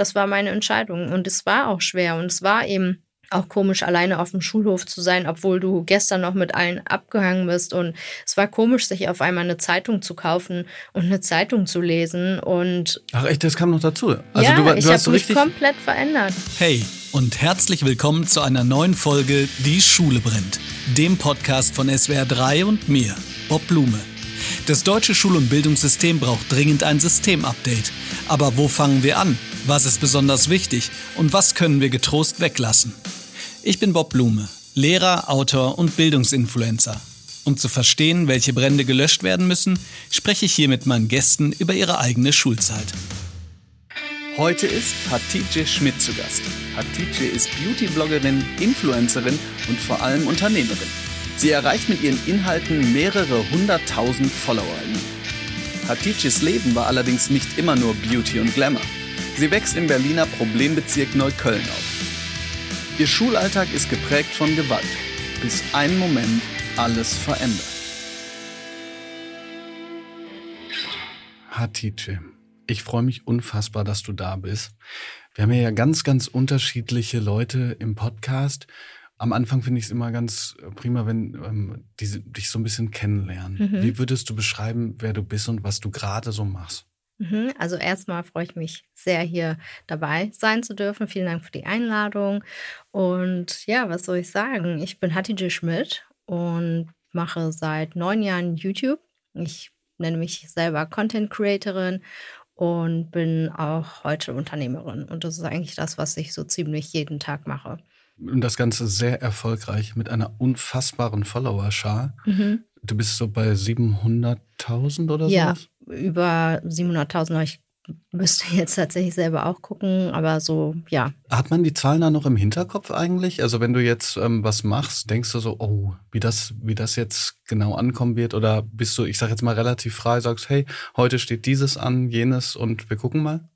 das war meine Entscheidung. Und es war auch schwer und es war eben auch komisch, alleine auf dem Schulhof zu sein, obwohl du gestern noch mit allen abgehangen bist. Und es war komisch, sich auf einmal eine Zeitung zu kaufen und eine Zeitung zu lesen. Und Ach echt, das kam noch dazu. Also ja, du, du ich hast habe mich komplett verändert. Hey und herzlich willkommen zu einer neuen Folge Die Schule brennt, dem Podcast von SWR 3 und mir, Bob Blume. Das deutsche Schul- und Bildungssystem braucht dringend ein Systemupdate. Aber wo fangen wir an? Was ist besonders wichtig? Und was können wir getrost weglassen? Ich bin Bob Blume, Lehrer, Autor und Bildungsinfluencer. Um zu verstehen, welche Brände gelöscht werden müssen, spreche ich hier mit meinen Gästen über ihre eigene Schulzeit. Heute ist Hatice Schmidt zu Gast. Hatice ist Beauty-Bloggerin, Influencerin und vor allem Unternehmerin. Sie erreicht mit ihren Inhalten mehrere hunderttausend FollowerInnen. Hatices Leben war allerdings nicht immer nur Beauty und Glamour. Sie wächst im Berliner Problembezirk Neukölln auf. Ihr Schulalltag ist geprägt von Gewalt, bis ein Moment alles verändert. Hatice, ich freue mich unfassbar, dass du da bist. Wir haben ja ganz, ganz unterschiedliche Leute im Podcast. Am Anfang finde ich es immer ganz prima, wenn ähm, die dich so ein bisschen kennenlernen. Mhm. Wie würdest du beschreiben, wer du bist und was du gerade so machst? Mhm, Also erstmal freue ich mich sehr, hier dabei sein zu dürfen. Vielen Dank für die Einladung. Und ja, was soll ich sagen? Ich bin Hatice Schmidt und mache seit neun Jahren YouTube. Ich nenne mich selber Content Creatorin und bin auch heute Unternehmerin. Und das ist eigentlich das, was ich so ziemlich jeden Tag mache. Und das Ganze sehr erfolgreich mit einer unfassbaren Followerschar. Du bist so bei 700.000 oder Ja, sowas? Über 700.000. Ich müsste jetzt tatsächlich selber auch gucken, aber so, ja, Hat man die Zahlen da noch im Hinterkopf eigentlich? Also wenn du jetzt ähm, was machst, denkst du so, oh, wie das, wie das jetzt genau ankommen wird? Oder bist du, ich sag jetzt mal relativ frei, sagst, hey, heute steht dieses an, jenes und wir gucken mal?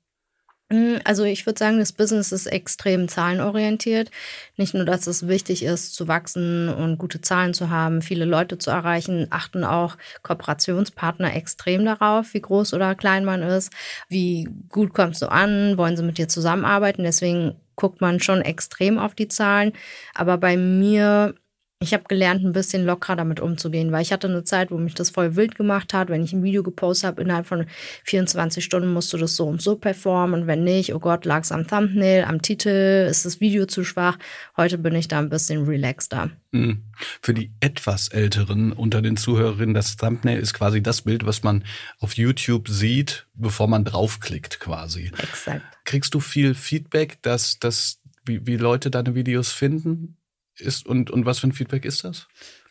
Mm, Also ich würde sagen, das Business ist extrem zahlenorientiert. Nicht nur, dass es wichtig ist, zu wachsen und gute Zahlen zu haben, viele Leute zu erreichen, achten auch Kooperationspartner extrem darauf, wie groß oder klein man ist, wie gut kommst du an, wollen sie mit dir zusammenarbeiten. Deswegen guckt man schon extrem auf die Zahlen. Aber bei mir ich habe gelernt, ein bisschen lockerer damit umzugehen, weil ich hatte eine Zeit, wo mich das voll wild gemacht hat. Wenn ich ein Video gepostet habe, innerhalb von 24 Stunden musst du das so und so performen. Und wenn nicht, oh Gott, lag es am Thumbnail, am Titel, ist das Video zu schwach. Heute bin ich da ein bisschen relaxter. Mhm. Für die etwas älteren unter den Zuhörerinnen, das Thumbnail ist quasi das Bild, was man auf YouTube sieht, bevor man draufklickt quasi. Exakt. Kriegst du viel Feedback, dass, dass wie, wie Leute deine Videos finden? Ist, und, und was für ein Feedback ist das?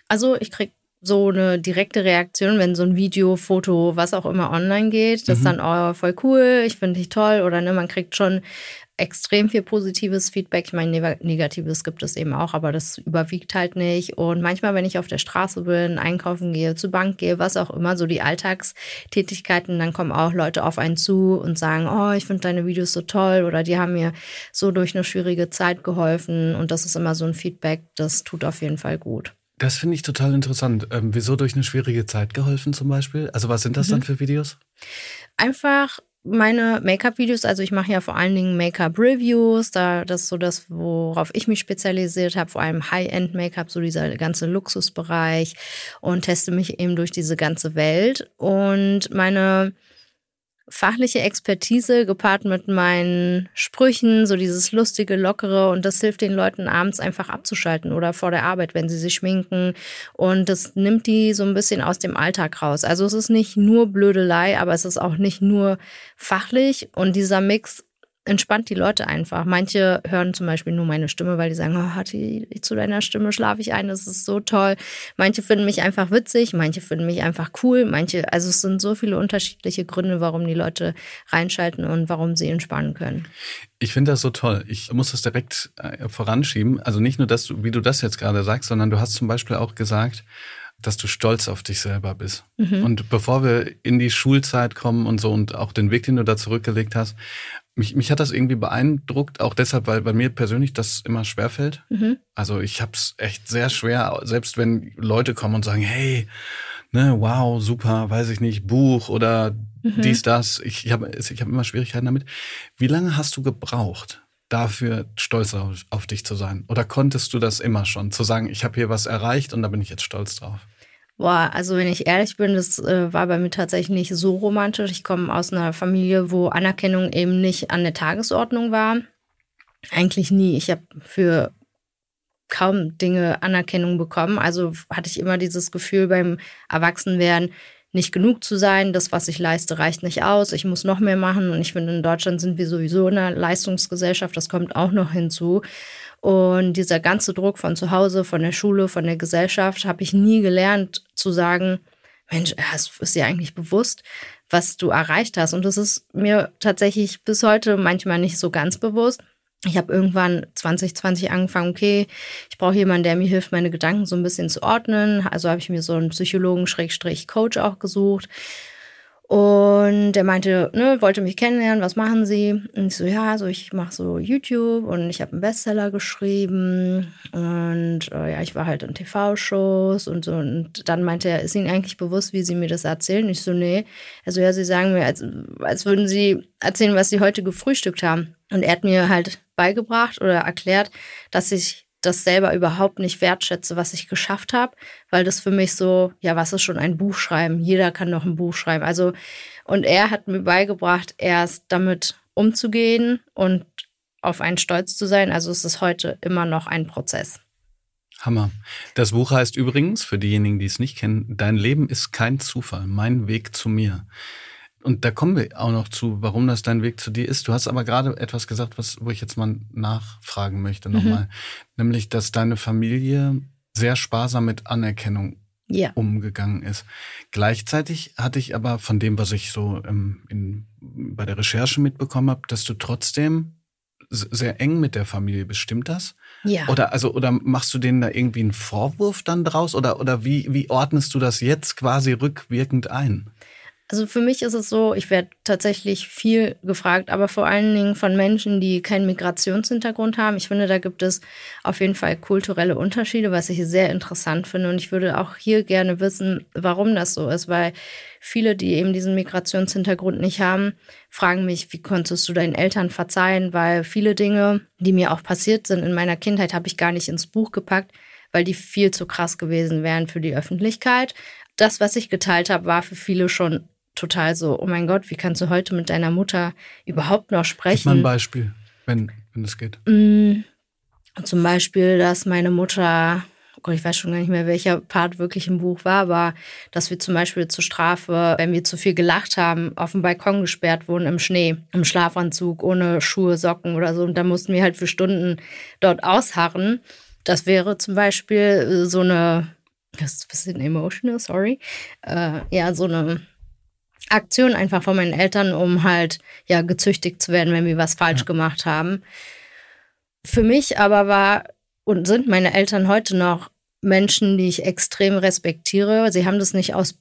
Also ich krieg so eine direkte Reaktion, wenn so ein Video, Foto, was auch immer online geht. Das ist dann oh, voll cool, ich finde dich toll. Oder ne, man kriegt schon extrem viel positives Feedback. Ich meine, neg- negatives gibt es eben auch, aber das überwiegt halt nicht. Und manchmal, wenn ich auf der Straße bin, einkaufen gehe, zur Bank gehe, was auch immer, so die Alltagstätigkeiten, dann kommen auch Leute auf einen zu und sagen, oh, ich finde deine Videos so toll oder die haben mir so durch eine schwierige Zeit geholfen. Und das ist immer so ein Feedback, das tut auf jeden Fall gut. Das finde ich total interessant. Ähm, wieso durch eine schwierige Zeit geholfen zum Beispiel? Also was sind das dann für Videos? einfach meine Make-up-Videos, also ich mache ja vor allen Dingen Make-up-Reviews, da das ist so das, worauf ich mich spezialisiert habe, vor allem High-End-Make-up, so dieser ganze Luxusbereich und teste mich eben durch diese ganze Welt. Und meine fachliche Expertise gepaart mit meinen Sprüchen, so dieses lustige, lockere und das hilft den Leuten abends einfach abzuschalten oder vor der Arbeit, wenn sie sich schminken und das nimmt die so ein bisschen aus dem Alltag raus. Also es ist nicht nur Blödelei, aber es ist auch nicht nur fachlich und dieser Mix entspannt die Leute einfach. Manche hören zum Beispiel nur meine Stimme, weil die sagen, oh, Hatti, zu deiner Stimme schlafe ich ein, das ist so toll. Manche finden mich einfach witzig, manche finden mich einfach cool, manche, also es sind so viele unterschiedliche Gründe, warum die Leute reinschalten und warum sie entspannen können. Ich finde das so toll. Ich muss das direkt äh, voranschieben. Also nicht nur, dass du, wie du das jetzt gerade sagst, sondern du hast zum Beispiel auch gesagt, dass du stolz auf dich selber bist. Und bevor wir in die Schulzeit kommen und so und auch den Weg, den du da zurückgelegt hast, mich, mich hat das irgendwie beeindruckt, auch deshalb, weil bei mir persönlich das immer schwerfällt. Also ich habe es echt sehr schwer, selbst wenn Leute kommen und sagen, hey, ne, wow, super, weiß ich nicht, Buch oder mhm. dies, das. Ich, ich habe ich hab immer Schwierigkeiten damit. Wie lange hast du gebraucht, dafür stolz auf, auf dich zu sein? Oder konntest du das immer schon, zu sagen, ich habe hier was erreicht und da bin ich jetzt stolz drauf? Boah, also wenn ich ehrlich bin, das äh, war bei mir tatsächlich nicht so romantisch. Ich komme aus einer Familie, wo Anerkennung eben nicht an der Tagesordnung war. Eigentlich nie. Ich habe für kaum Dinge Anerkennung bekommen. Also hatte ich immer dieses Gefühl beim Erwachsenwerden, nicht genug zu sein. Das, was ich leiste, reicht nicht aus. Ich muss noch mehr machen. Und ich finde, in Deutschland sind wir sowieso in einer Leistungsgesellschaft. Das kommt auch noch hinzu. Und dieser ganze Druck von zu Hause, von der Schule, von der Gesellschaft, habe ich nie gelernt zu sagen, Mensch, es ist dir eigentlich bewusst, was du erreicht hast. Und das ist mir tatsächlich bis heute manchmal nicht so ganz bewusst ich habe irgendwann 2020 angefangen, okay, ich brauche jemanden, der mir hilft, meine Gedanken so ein bisschen zu ordnen. Also habe ich mir so einen Psychologen-Coach auch gesucht. Und der meinte, ne, wollte mich kennenlernen, was machen Sie? Und ich so, ja, also ich mache so YouTube und ich habe einen Bestseller geschrieben und äh, ja, ich war halt in TV-Shows und so. Und dann meinte er, ist Ihnen eigentlich bewusst, wie Sie mir das erzählen? Ich so, nee. Also ja, Sie sagen mir, als, als würden Sie erzählen, was Sie heute gefrühstückt haben. Und er hat mir halt beigebracht oder erklärt, dass ich das selber überhaupt nicht wertschätze, was ich geschafft habe, weil das für mich so, ja, was ist schon ein Buch schreiben? Jeder kann noch ein Buch schreiben. Also, und er hat mir beigebracht, erst damit umzugehen und auf einen stolz zu sein. Also es ist heute immer noch ein Prozess. Hammer. Das Buch heißt übrigens, für diejenigen, die es nicht kennen, Dein Leben ist kein Zufall, mein Weg zu mir. Und da kommen wir auch noch zu, warum das dein Weg zu dir ist. Du hast aber gerade etwas gesagt, was, wo ich jetzt mal nachfragen möchte nochmal. Mhm. Nämlich, dass deine Familie sehr sparsam mit Anerkennung ja. umgegangen ist. Gleichzeitig hatte ich aber von dem, was ich so ähm, in, bei der Recherche mitbekommen habe, dass du trotzdem sehr eng mit der Familie bist. Stimmt das? Ja. Oder also oder machst du denen da irgendwie einen Vorwurf dann draus oder oder wie wie ordnest du das jetzt quasi rückwirkend ein? Also für mich ist es so, ich werde tatsächlich viel gefragt, aber vor allen Dingen von Menschen, die keinen Migrationshintergrund haben. Ich finde, da gibt es auf jeden Fall kulturelle Unterschiede, was ich sehr interessant finde. Und ich würde auch hier gerne wissen, warum das so ist, weil viele, die eben diesen Migrationshintergrund nicht haben, fragen mich, wie konntest du deinen Eltern verzeihen? Weil viele Dinge, die mir auch passiert sind in meiner Kindheit, habe ich gar nicht ins Buch gepackt, weil die viel zu krass gewesen wären für die Öffentlichkeit. Das, was ich geteilt habe, war für viele schon total so, oh mein Gott, wie kannst du heute mit deiner Mutter überhaupt noch sprechen? Gib mal ein Beispiel, wenn, wenn es geht. Mm, zum Beispiel, dass meine Mutter, oh Gott, ich weiß schon gar nicht mehr, welcher Part wirklich im Buch war, aber dass wir zum Beispiel zur Strafe, wenn wir zu viel gelacht haben, auf dem Balkon gesperrt wurden im Schnee, im Schlafanzug, ohne Schuhe, Socken oder so. Und da mussten wir halt für Stunden dort ausharren. Das wäre zum Beispiel so eine, das ist ein bisschen emotional, sorry, äh, ja, so eine Aktion einfach von meinen Eltern, um halt ja gezüchtigt zu werden, wenn wir was falsch ja. gemacht haben. Für mich aber war und sind meine Eltern heute noch Menschen, die ich extrem respektiere. Sie haben das nicht aus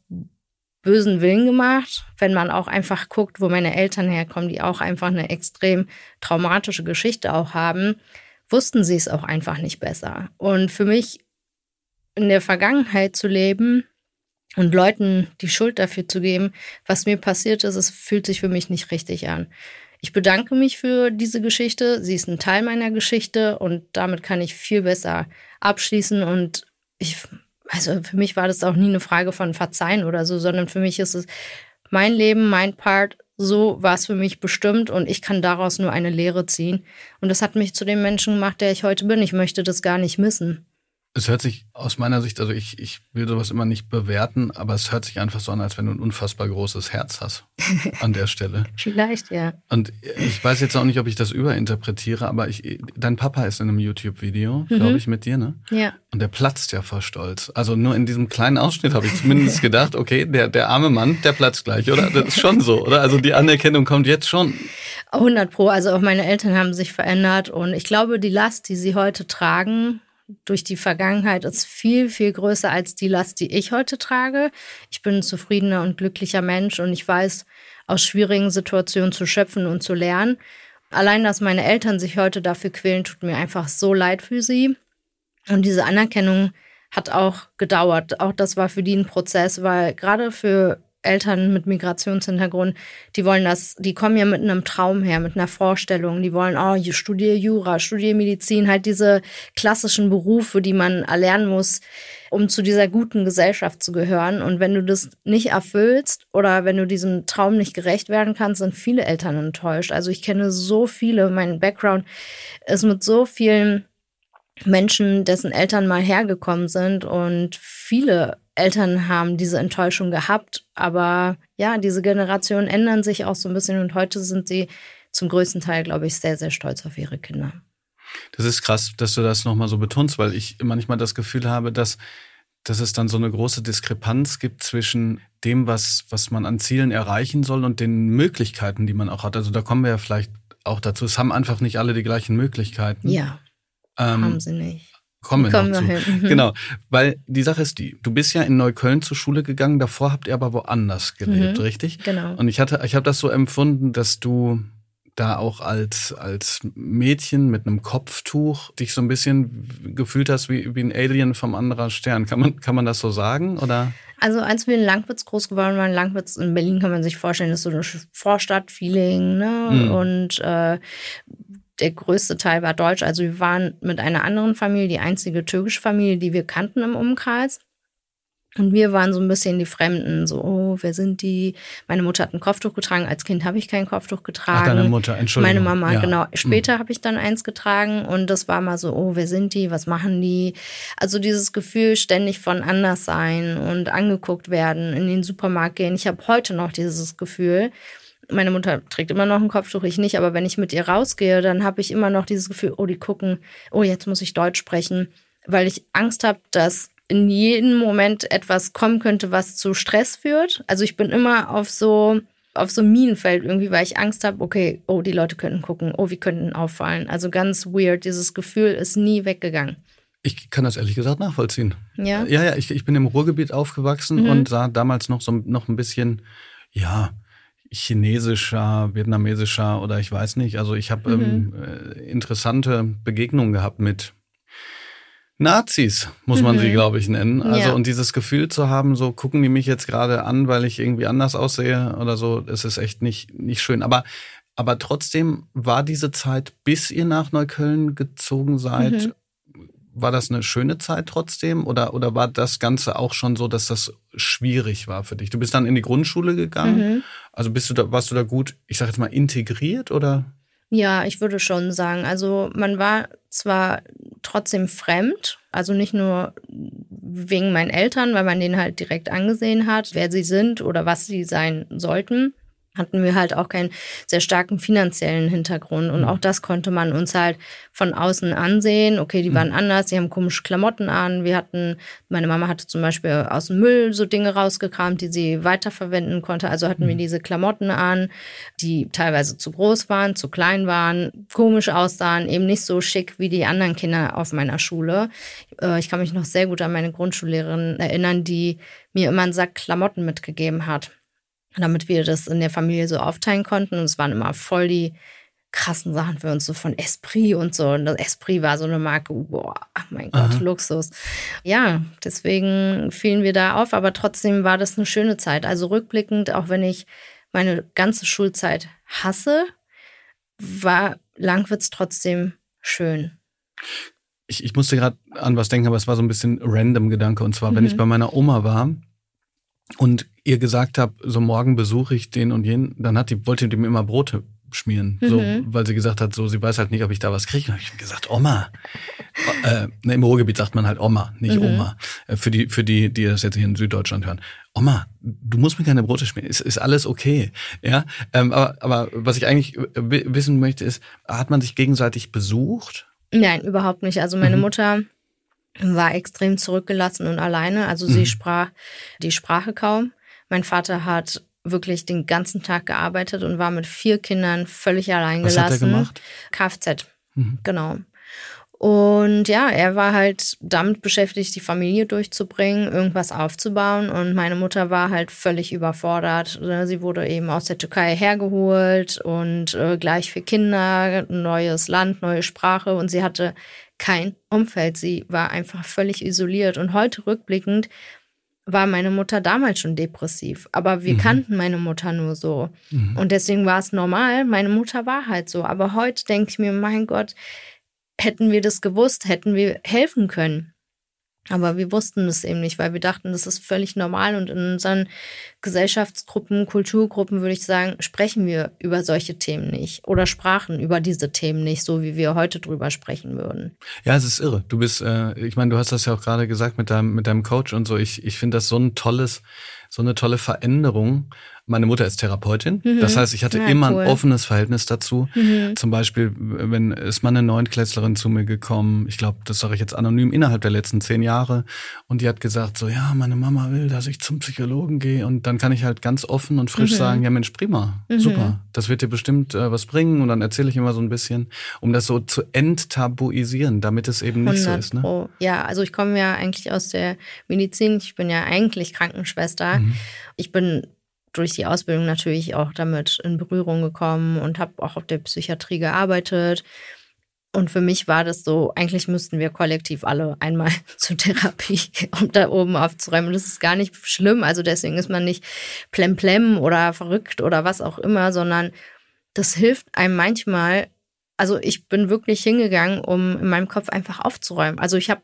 bösen Willen gemacht. Wenn man auch einfach guckt, wo meine Eltern herkommen, die auch einfach eine extrem traumatische Geschichte auch haben, wussten sie es auch einfach nicht besser. Und für mich in der Vergangenheit zu leben, und Leuten die Schuld dafür zu geben, was mir passiert ist, es fühlt sich für mich nicht richtig an. Ich bedanke mich für diese Geschichte. Sie ist ein Teil meiner Geschichte und damit kann ich viel besser abschließen. Und ich, also für mich war das auch nie eine Frage von Verzeihen oder so, sondern für mich ist es mein Leben, mein Part. So war es für mich bestimmt und ich kann daraus nur eine Lehre ziehen. Und das hat mich zu dem Menschen gemacht, der ich heute bin. Ich möchte das gar nicht missen. Es hört sich aus meiner Sicht, also ich, ich will sowas immer nicht bewerten, aber es hört sich einfach so an, als wenn du ein unfassbar großes Herz hast an der Stelle. Vielleicht, ja. Und ich weiß jetzt auch nicht, ob ich das überinterpretiere, aber ich, dein Papa ist in einem YouTube-Video, mhm. glaube ich, mit dir, ne? Ja. Und der platzt ja vor Stolz. Also nur in diesem kleinen Ausschnitt habe ich zumindest gedacht, okay, der, der arme Mann, der platzt gleich, oder? Das ist schon so, oder? Also die Anerkennung kommt jetzt schon. 100 Pro. Also auch meine Eltern haben sich verändert und ich glaube, die Last, die sie heute tragen, durch die Vergangenheit ist viel, viel größer als die Last, die ich heute trage. Ich bin ein zufriedener und glücklicher Mensch und ich weiß, aus schwierigen Situationen zu schöpfen und zu lernen. Allein, dass meine Eltern sich heute dafür quälen, tut mir einfach so leid für sie. Und diese Anerkennung hat auch gedauert. Auch das war für die ein Prozess, weil gerade für Eltern mit Migrationshintergrund, die wollen das, die kommen ja mit einem Traum her, mit einer Vorstellung. Die wollen, oh, studiere Jura, studiere Medizin, halt diese klassischen Berufe, die man erlernen muss, um zu dieser guten Gesellschaft zu gehören. Und wenn du das nicht erfüllst oder wenn du diesem Traum nicht gerecht werden kannst, sind viele Eltern enttäuscht. Also ich kenne so viele, mein Background ist mit so vielen Menschen, dessen Eltern mal hergekommen sind und viele Eltern haben diese Enttäuschung gehabt. Aber ja, diese Generationen ändern sich auch so ein bisschen und heute sind sie zum größten Teil, glaube ich, sehr, sehr stolz auf ihre Kinder. Das ist krass, dass du das nochmal so betonst, weil ich manchmal das Gefühl habe, dass, dass es dann so eine große Diskrepanz gibt zwischen dem, was, was man an Zielen erreichen soll und den Möglichkeiten, die man auch hat. Also da kommen wir ja vielleicht auch dazu. Es haben einfach nicht alle die gleichen Möglichkeiten. Ja. Ähm, haben sie nicht. Kommen wir Kommen noch zu. Hin. Mhm. Genau, weil die Sache ist die, du bist ja in Neukölln zur Schule gegangen, davor habt ihr aber woanders gelebt, mhm. richtig? Genau. Und ich hatte, ich habe das so empfunden, dass du da auch als, als Mädchen mit einem Kopftuch dich so ein bisschen gefühlt hast wie, wie ein Alien vom anderen Stern. Kann man, kann man das so sagen? Oder? Also als wir in Langwitz groß geworden waren, Langwitz in Berlin kann man sich vorstellen, ist so ein Vorstadt-Feeling, ne? Mhm. Und äh, der größte Teil war deutsch. Also wir waren mit einer anderen Familie, die einzige türkische Familie, die wir kannten im Umkreis. Und wir waren so ein bisschen die Fremden, so, oh, wer sind die? Meine Mutter hat ein Kopftuch getragen, als Kind habe ich kein Kopftuch getragen. Ach, deine Mutter, Entschuldigung. Meine Mama, ja. genau. Später mhm. habe ich dann eins getragen und das war mal so, oh, wer sind die? Was machen die? Also dieses Gefühl, ständig von anders sein und angeguckt werden, in den Supermarkt gehen. Ich habe heute noch dieses Gefühl, meine Mutter trägt immer noch ein Kopftuch, ich nicht, aber wenn ich mit ihr rausgehe, dann habe ich immer noch dieses Gefühl, oh, die gucken, oh, jetzt muss ich Deutsch sprechen, weil ich Angst habe, dass in jedem Moment etwas kommen könnte, was zu Stress führt. Also ich bin immer auf so auf so Minenfeld irgendwie, weil ich Angst habe, okay, oh, die Leute könnten gucken, oh, wir könnten auffallen. Also ganz weird, dieses Gefühl ist nie weggegangen. Ich kann das ehrlich gesagt nachvollziehen. Ja. Ja, ja, ich, ich bin im Ruhrgebiet aufgewachsen mhm. und sah damals noch so noch ein bisschen, ja, chinesischer, vietnamesischer oder ich weiß nicht. Also ich habe mhm. ähm, äh, interessante Begegnungen gehabt mit Nazis, muss man mhm. sie, glaube ich, nennen. Also ja. und dieses Gefühl zu haben, so gucken die mich jetzt gerade an, weil ich irgendwie anders aussehe oder so, das ist echt nicht, nicht schön. Aber, aber trotzdem war diese Zeit, bis ihr nach Neukölln gezogen seid, mhm war das eine schöne Zeit trotzdem oder, oder war das Ganze auch schon so, dass das schwierig war für dich? Du bist dann in die Grundschule gegangen. Mhm. Also bist du da, warst du da gut, ich sag jetzt mal, integriert oder? Ja, ich würde schon sagen. Also man war zwar trotzdem fremd, also nicht nur wegen meinen Eltern, weil man denen halt direkt angesehen hat, wer sie sind oder was sie sein sollten hatten wir halt auch keinen sehr starken finanziellen Hintergrund. Und mhm. auch das konnte man uns halt von außen ansehen. Okay, die waren mhm. anders, die haben komische Klamotten an. Wir hatten, meine Mama hatte zum Beispiel aus dem Müll so Dinge rausgekramt, die sie weiterverwenden konnte. Also hatten wir mhm. diese Klamotten an, die teilweise zu groß waren, zu klein waren, komisch aussahen, eben nicht so schick wie die anderen Kinder auf meiner Schule. Äh, ich kann mich noch sehr gut an meine Grundschullehrerin erinnern, die mir immer einen Sack Klamotten mitgegeben hat damit wir das in der Familie so aufteilen konnten. Und es waren immer voll die krassen Sachen für uns, so von Esprit und so. Und das Esprit war so eine Marke, boah, mein Gott, Aha. Luxus. Ja, deswegen fielen wir da auf, aber trotzdem war das eine schöne Zeit. Also rückblickend, auch wenn ich meine ganze Schulzeit hasse, war Langwitz trotzdem schön. Ich, ich musste gerade an was denken, aber es war so ein bisschen random Gedanke. Und zwar, mhm. wenn ich bei meiner Oma war und ihr gesagt habt, so morgen besuche ich den und jenen, dann hat die, wollte die mir immer Brote schmieren, mhm. so, weil sie gesagt hat, so, sie weiß halt nicht, ob ich da was kriege. Und ich gesagt, Oma. äh, ne, Im Ruhrgebiet sagt man halt Oma, nicht mhm. Oma. Äh, für die, für die, die das jetzt hier in Süddeutschland hören. Oma, du musst mir keine Brote schmieren, ist, ist alles okay. Ja, ähm, aber, aber was ich eigentlich wissen möchte, ist, hat man sich gegenseitig besucht? Nein, überhaupt nicht. Also meine mhm. Mutter war extrem zurückgelassen und alleine. Also sie mhm. sprach die Sprache kaum. Mein Vater hat wirklich den ganzen Tag gearbeitet und war mit vier Kindern völlig allein gelassen. Was hat er gemacht? Kfz, mhm. genau. Und ja, er war halt damit beschäftigt, die Familie durchzubringen, irgendwas aufzubauen. Und meine Mutter war halt völlig überfordert. Sie wurde eben aus der Türkei hergeholt und äh, gleich für Kinder, neues Land, neue Sprache. Und sie hatte kein Umfeld. Sie war einfach völlig isoliert. Und heute rückblickend war meine Mutter damals schon depressiv. Aber wir mhm. kannten meine Mutter nur so. Mhm. Und deswegen war es normal. Meine Mutter war halt so. Aber heute denke ich mir, mein Gott, hätten wir das gewusst, hätten wir helfen können. Aber wir wussten es eben nicht, weil wir dachten, das ist völlig normal und in unseren Gesellschaftsgruppen, Kulturgruppen, würde ich sagen, sprechen wir über solche Themen nicht oder sprachen über diese Themen nicht, so wie wir heute drüber sprechen würden. Ja, es ist irre. Du bist, äh, ich meine, du hast das ja auch gerade gesagt mit deinem, mit deinem Coach und so. Ich, ich finde das so ein tolles, so eine tolle Veränderung. Meine Mutter ist Therapeutin. Mhm. Das heißt, ich hatte ja, immer cool. ein offenes Verhältnis dazu. Mhm. Zum Beispiel, wenn ist mal eine Neunklässlerin zu mir gekommen, ich glaube, das sage ich jetzt anonym, innerhalb der letzten zehn Jahre. Und die hat gesagt, so, ja, meine Mama will, dass ich zum Psychologen gehe. Und dann kann ich halt ganz offen und frisch mhm. sagen, ja Mensch, prima, mhm. super. Das wird dir bestimmt äh, was bringen. Und dann erzähle ich immer so ein bisschen, um das so zu enttabuisieren, damit es eben nicht so ist. Ne? Ja, also ich komme ja eigentlich aus der Medizin. Ich bin ja eigentlich Krankenschwester. Mhm. Ich bin durch die Ausbildung natürlich auch damit in Berührung gekommen und habe auch auf der Psychiatrie gearbeitet. Und für mich war das so, eigentlich müssten wir kollektiv alle einmal zur Therapie, um da oben aufzuräumen. das ist gar nicht schlimm. Also deswegen ist man nicht plemplem oder verrückt oder was auch immer, sondern das hilft einem manchmal. Also ich bin wirklich hingegangen, um in meinem Kopf einfach aufzuräumen. Also ich habe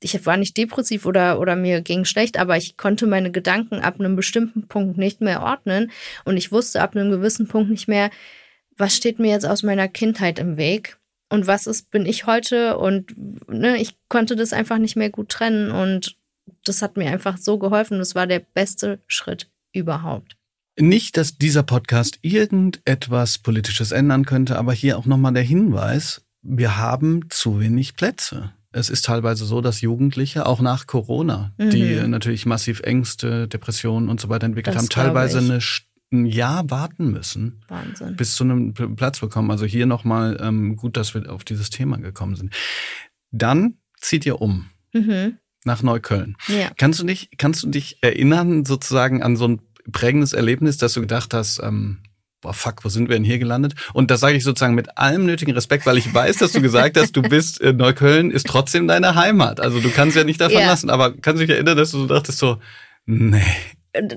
ich war nicht depressiv oder, oder mir ging schlecht, aber ich konnte meine Gedanken ab einem bestimmten Punkt nicht mehr ordnen und ich wusste ab einem gewissen Punkt nicht mehr, was steht mir jetzt aus meiner Kindheit im Weg und was ist, bin ich heute und ne, ich konnte das einfach nicht mehr gut trennen und das hat mir einfach so geholfen. Das war der beste Schritt überhaupt. Nicht, dass dieser Podcast irgendetwas Politisches ändern könnte, aber hier auch nochmal der Hinweis, wir haben zu wenig Plätze. Es ist teilweise so, dass Jugendliche auch nach Corona, mhm. die natürlich massiv Ängste, Depressionen und so weiter entwickelt das haben, teilweise eine, ein Jahr warten müssen, Wahnsinn. bis zu einem Platz bekommen. Also hier nochmal ähm, gut, dass wir auf dieses Thema gekommen sind. Dann zieht ihr um. Mhm. Nach Neukölln. Ja. Kannst du dich, kannst du dich erinnern, sozusagen an so ein prägendes Erlebnis, dass du gedacht hast, ähm, boah, fuck, wo sind wir denn hier gelandet? Und das sage ich sozusagen mit allem nötigen Respekt, weil ich weiß, dass du gesagt hast, du bist in Neukölln, ist trotzdem deine Heimat. Also du kannst ja nicht davon ja. lassen, aber kannst du dich erinnern, dass du so dachtest so, nee.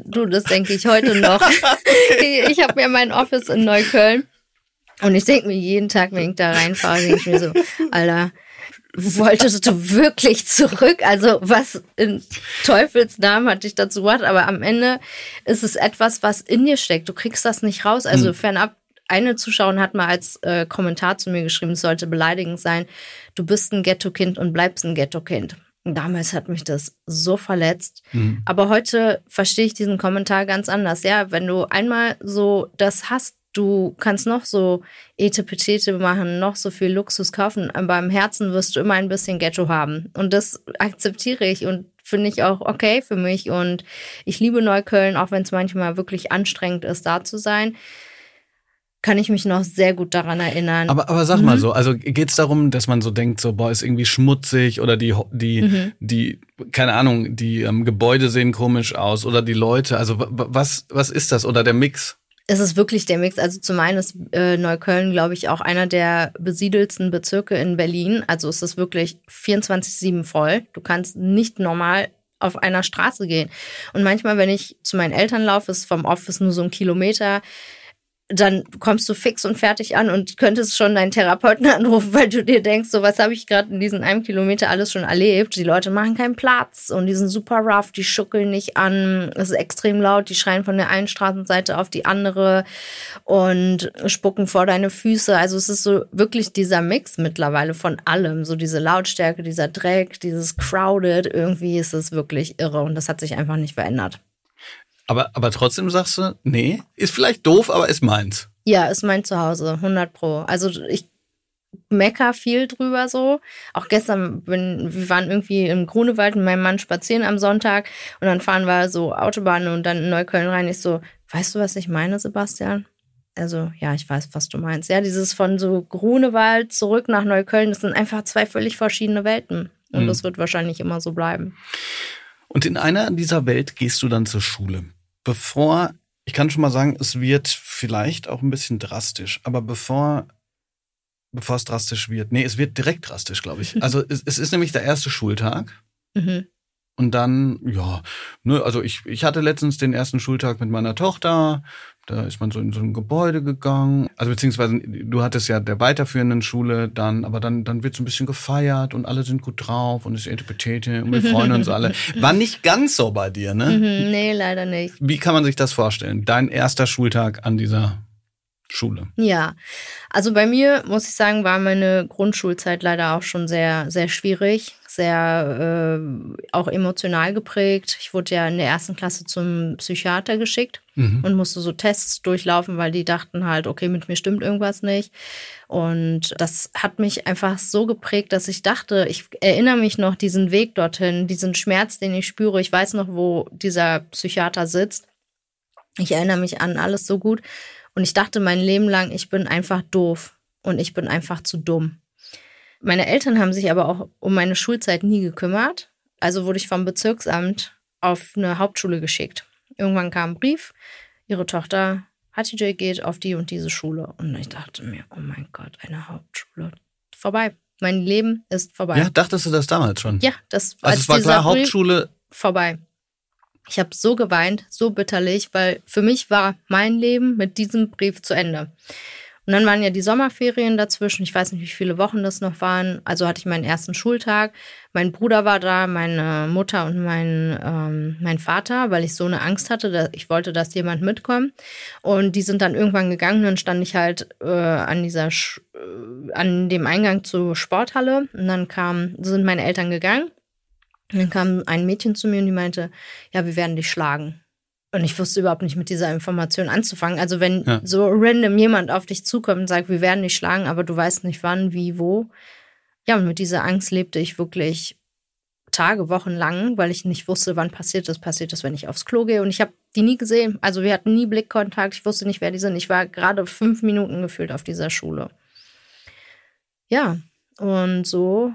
Du, das denke ich heute noch. okay. Ich habe mir mein Office in Neukölln und ich denke mir jeden Tag, wenn ich da reinfahre, denke ich mir so, Alter, wolltest du wirklich zurück? Also was in Teufels Namen hat dich dazu gebracht? Aber am Ende ist es etwas, was in dir steckt. Du kriegst das nicht raus. Also mhm. fernab, eine Zuschauerin hat mal als äh, Kommentar zu mir geschrieben, es sollte beleidigend sein, du bist ein Ghetto-Kind und bleibst ein Ghetto-Kind. Damals hat mich das so verletzt. Mhm. Aber heute verstehe ich diesen Kommentar ganz anders. Ja, wenn du einmal so das hast, du kannst noch so Etepetete machen, noch so viel Luxus kaufen, aber im Herzen wirst du immer ein bisschen Ghetto haben. Und das akzeptiere ich und finde ich auch okay für mich. Und ich liebe Neukölln, auch wenn es manchmal wirklich anstrengend ist, da zu sein kann ich mich noch sehr gut daran erinnern. Aber, aber sag mhm. mal so, also geht es darum, dass man so denkt, so, boah, ist irgendwie schmutzig oder die, die, mhm. die, keine Ahnung, die ähm, Gebäude sehen komisch aus oder die Leute, also was, was ist das oder der Mix? Es ist wirklich der Mix. Also zum einen ist äh, Neukölln, glaube ich, auch einer der besiedelsten Bezirke in Berlin. Also es ist wirklich 24-7 voll. Du kannst nicht normal auf einer Straße gehen. Und manchmal, wenn ich zu meinen Eltern laufe, ist vom Office nur so ein Kilometer, dann kommst du fix und fertig an und könntest schon deinen Therapeuten anrufen, weil du dir denkst, so was habe ich gerade in diesen einem Kilometer alles schon erlebt. Die Leute machen keinen Platz und die sind super rough, die schuckeln nicht an, es ist extrem laut, die schreien von der einen Straßenseite auf die andere und spucken vor deine Füße. Also es ist so wirklich dieser Mix mittlerweile von allem, so diese Lautstärke, dieser Dreck, dieses Crowded, irgendwie ist es wirklich irre und das hat sich einfach nicht verändert. Aber, aber trotzdem sagst du, nee, ist vielleicht doof, aber ist meins. Ja, ist mein Zuhause, 100 Pro. Also ich mecker viel drüber so. Auch gestern, bin, wir waren irgendwie im Grunewald mit meinem Mann spazieren am Sonntag und dann fahren wir so Autobahn und dann in Neukölln rein. Ich so, weißt du, was ich meine, Sebastian? Also, ja, ich weiß, was du meinst. Ja, dieses von so Grunewald zurück nach Neukölln, das sind einfach zwei völlig verschiedene Welten. Und mhm. das wird wahrscheinlich immer so bleiben. Und in einer dieser Welt gehst du dann zur Schule bevor, ich kann schon mal sagen, es wird vielleicht auch ein bisschen drastisch, aber bevor, bevor es drastisch wird, nee, es wird direkt drastisch, glaube ich. Also es, es, ist nämlich der erste Schultag. Mhm. Und dann, ja, ne, also ich, ich hatte letztens den ersten Schultag mit meiner Tochter. Da ist man so in so ein Gebäude gegangen. Also beziehungsweise du hattest ja der weiterführenden Schule dann, aber dann, dann wird so ein bisschen gefeiert und alle sind gut drauf und es ist Etepetete und wir freuen uns alle. War nicht ganz so bei dir, ne? Mhm, nee, leider nicht. Wie kann man sich das vorstellen? Dein erster Schultag an dieser Schule. Ja, also bei mir muss ich sagen, war meine Grundschulzeit leider auch schon sehr, sehr schwierig, sehr äh, auch emotional geprägt. Ich wurde ja in der ersten Klasse zum Psychiater geschickt mhm. und musste so Tests durchlaufen, weil die dachten halt, okay, mit mir stimmt irgendwas nicht. Und das hat mich einfach so geprägt, dass ich dachte, ich erinnere mich noch diesen Weg dorthin, diesen Schmerz, den ich spüre. Ich weiß noch, wo dieser Psychiater sitzt. Ich erinnere mich an alles so gut. Und ich dachte mein Leben lang, ich bin einfach doof und ich bin einfach zu dumm. Meine Eltern haben sich aber auch um meine Schulzeit nie gekümmert. Also wurde ich vom Bezirksamt auf eine Hauptschule geschickt. Irgendwann kam ein Brief, ihre Tochter Hatice geht auf die und diese Schule. Und ich dachte mir, oh mein Gott, eine Hauptschule. Vorbei. Mein Leben ist vorbei. Ja, dachtest du das damals schon? Ja, das also es war klar, Hauptschule. Vorbei. Ich habe so geweint, so bitterlich, weil für mich war mein Leben mit diesem Brief zu Ende. Und dann waren ja die Sommerferien dazwischen. Ich weiß nicht, wie viele Wochen das noch waren. Also hatte ich meinen ersten Schultag. Mein Bruder war da, meine Mutter und mein, ähm, mein Vater, weil ich so eine Angst hatte. Dass ich wollte, dass jemand mitkommt. Und die sind dann irgendwann gegangen. Dann stand ich halt äh, an dieser, Sch äh, an dem Eingang zur Sporthalle. Und dann kam, sind meine Eltern gegangen. Und dann kam ein Mädchen zu mir und die meinte, ja, wir werden dich schlagen. Und ich wusste überhaupt nicht mit dieser Information anzufangen. Also wenn ja. so random jemand auf dich zukommt und sagt, wir werden dich schlagen, aber du weißt nicht wann, wie, wo. Ja, und mit dieser Angst lebte ich wirklich Tage, Wochen lang, weil ich nicht wusste, wann passiert das. Passiert das, wenn ich aufs Klo gehe? Und ich habe die nie gesehen. Also wir hatten nie Blickkontakt. Ich wusste nicht, wer die sind. Ich war gerade fünf Minuten gefühlt auf dieser Schule. Ja, und so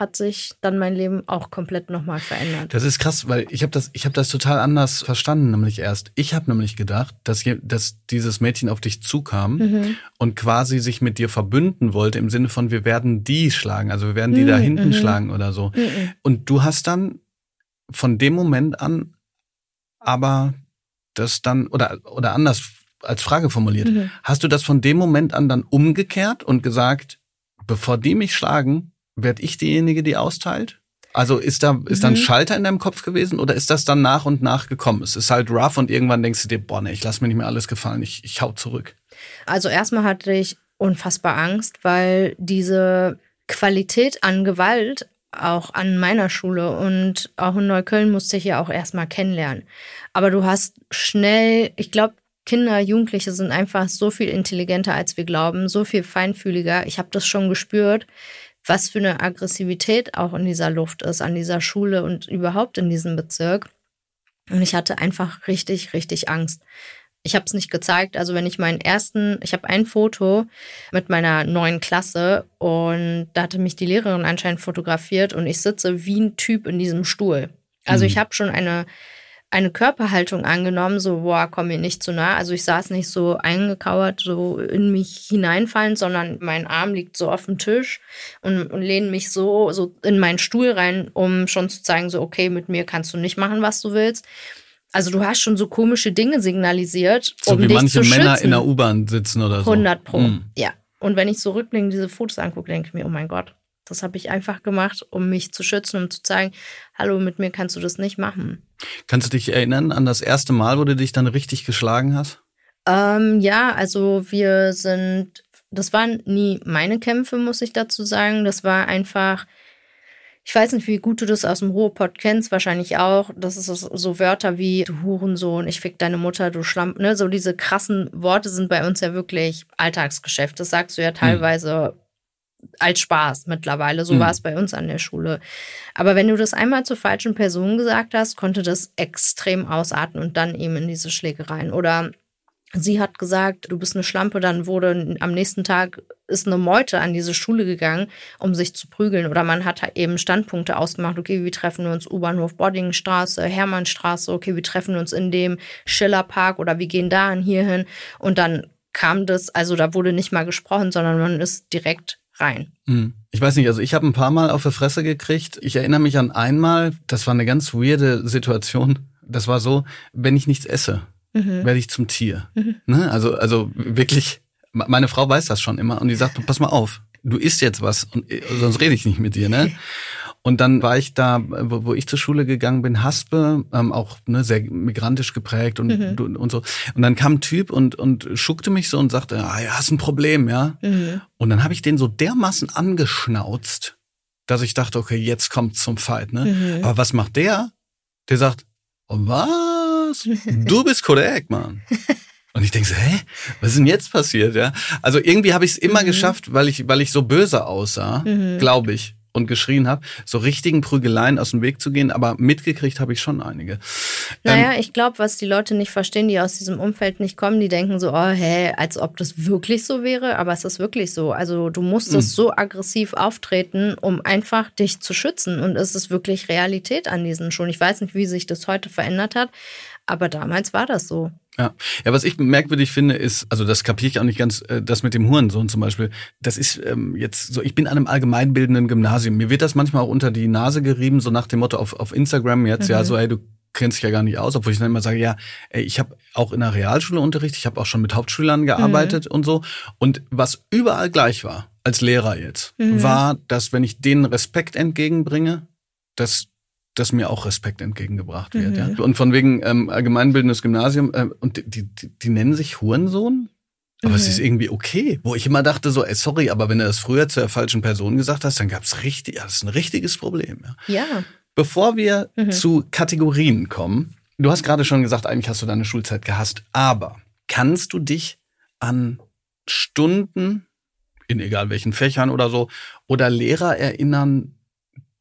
hat sich dann mein Leben auch komplett nochmal verändert. Das ist krass, weil ich habe das, ich habe das total anders verstanden, nämlich erst. Ich habe nämlich gedacht, dass, hier, dass dieses Mädchen auf dich zukam mhm. und quasi sich mit dir verbünden wollte im Sinne von, wir werden die schlagen, also wir werden die mhm. da hinten mhm. schlagen oder so. Mhm. Und du hast dann von dem Moment an aber das dann, oder, oder anders als Frage formuliert, mhm. hast du das von dem Moment an dann umgekehrt und gesagt, bevor die mich schlagen, werde ich diejenige, die austeilt? Also ist da ist da ein mhm. Schalter in deinem Kopf gewesen oder ist das dann nach und nach gekommen? Es ist halt rough und irgendwann denkst du dir, boah, nee, ich lass mir nicht mehr alles gefallen, ich, ich hau zurück. Also erstmal hatte ich unfassbar Angst, weil diese Qualität an Gewalt auch an meiner Schule und auch in Neukölln musste ich ja auch erstmal kennenlernen. Aber du hast schnell, ich glaube, Kinder, Jugendliche sind einfach so viel intelligenter, als wir glauben, so viel feinfühliger. Ich habe das schon gespürt, was für eine Aggressivität auch in dieser Luft ist, an dieser Schule und überhaupt in diesem Bezirk. Und ich hatte einfach richtig, richtig Angst. Ich habe es nicht gezeigt. Also wenn ich meinen ersten, ich habe ein Foto mit meiner neuen Klasse und da hatte mich die Lehrerin anscheinend fotografiert und ich sitze wie ein Typ in diesem Stuhl. Also mhm. ich habe schon eine eine Körperhaltung angenommen, so, boah, komm mir nicht zu nah. Also ich saß nicht so eingekauert, so in mich hineinfallend, sondern mein Arm liegt so auf dem Tisch und, und lehne mich so, so in meinen Stuhl rein, um schon zu zeigen, so, okay, mit mir kannst du nicht machen, was du willst. Also du hast schon so komische Dinge signalisiert, so um wie dich manche zu Männer schützen. in der U-Bahn sitzen oder so. 100 pro, mhm. ja. Und wenn ich so rückblickend diese Fotos angucke, denke ich mir, oh mein Gott, das habe ich einfach gemacht, um mich zu schützen, um zu zeigen, hallo, mit mir kannst du das nicht machen. Kannst du dich erinnern an das erste Mal, wo du dich dann richtig geschlagen hast? Ähm, ja, also wir sind, das waren nie meine Kämpfe, muss ich dazu sagen. Das war einfach, ich weiß nicht, wie gut du das aus dem Ruhrpott kennst, wahrscheinlich auch. Das ist so Wörter wie du Hurensohn, ich fick deine Mutter, du Schlamp, ne? So diese krassen Worte sind bei uns ja wirklich Alltagsgeschäft. Das sagst du ja hm. teilweise als Spaß mittlerweile. So mhm. war es bei uns an der Schule. Aber wenn du das einmal zur falschen Person gesagt hast, konnte das extrem ausarten und dann eben in diese Schlägereien. Oder sie hat gesagt, du bist eine Schlampe, dann wurde am nächsten Tag ist eine Meute an diese Schule gegangen, um sich zu prügeln. Oder man hat halt eben Standpunkte ausgemacht, okay, wir treffen uns U-Bahnhof Boddingenstraße, Hermannstraße, okay, wir treffen uns in dem Schillerpark oder wir gehen da und hier hin. Und dann kam das, also da wurde nicht mal gesprochen, sondern man ist direkt rein. Hm. Ich weiß nicht, also ich habe ein paar Mal auf die Fresse gekriegt. Ich erinnere mich an einmal, das war eine ganz weirde Situation. Das war so, wenn ich nichts esse, mhm. werde ich zum Tier. Mhm. Ne? Also, also wirklich, meine Frau weiß das schon immer und die sagt, pass mal auf, du isst jetzt was und äh, sonst rede ich nicht mit dir, ne? Und dann war ich da, wo, wo ich zur Schule gegangen bin, Haspe, ähm, auch ne, sehr migrantisch geprägt und, mhm. und so. Und dann kam ein Typ und, und schuckte mich so und sagte, ah, ja, hast ein Problem, ja. Mhm. Und dann habe ich den so dermaßen angeschnauzt, dass ich dachte, okay, jetzt kommt zum Fight, ne? Mhm. Aber was macht der? Der sagt, oh, was? Du bist korrekt, Mann. Und ich denke so, hä, was ist denn jetzt passiert? Ja, also irgendwie habe ich es immer mhm. geschafft, weil ich, weil ich so böse aussah, mhm. glaube ich und geschrien habe, so richtigen Prügeleien aus dem Weg zu gehen, aber mitgekriegt habe ich schon einige. Naja, ähm, ich glaube, was die Leute nicht verstehen, die aus diesem Umfeld nicht kommen, die denken so, oh, hä, als ob das wirklich so wäre, aber es ist wirklich so. Also du musstest mhm. so aggressiv auftreten, um einfach dich zu schützen und es ist wirklich Realität an diesen Schulen. Ich weiß nicht, wie sich das heute verändert hat, aber damals war das so. Ja. ja, was ich merkwürdig finde, ist, also das kapiere ich auch nicht ganz, äh, das mit dem Hurensohn zum Beispiel. Das ist ähm, jetzt so, ich bin an einem allgemeinbildenden Gymnasium. Mir wird das manchmal auch unter die Nase gerieben, so nach dem Motto auf, auf Instagram jetzt, mhm. ja, so, ey, du kennst dich ja gar nicht aus, obwohl ich dann immer sage, ja, ey, ich habe auch in der Realschule Unterricht, ich habe auch schon mit Hauptschülern gearbeitet mhm. und so. Und was überall gleich war, als Lehrer jetzt, mhm. war, dass wenn ich denen Respekt entgegenbringe, dass dass mir auch Respekt entgegengebracht wird. Mhm. Ja? Und von wegen ähm, allgemeinbildendes Gymnasium, äh, und die, die, die nennen sich Hurensohn? Aber mhm. es ist irgendwie okay. Wo ich immer dachte so, ey, sorry, aber wenn du das früher zur falschen Person gesagt hast, dann gab es richtig, das ist ein richtiges Problem. Ja. ja. Bevor wir mhm. zu Kategorien kommen, du hast gerade schon gesagt, eigentlich hast du deine Schulzeit gehasst, aber kannst du dich an Stunden in egal welchen Fächern oder so oder Lehrer erinnern,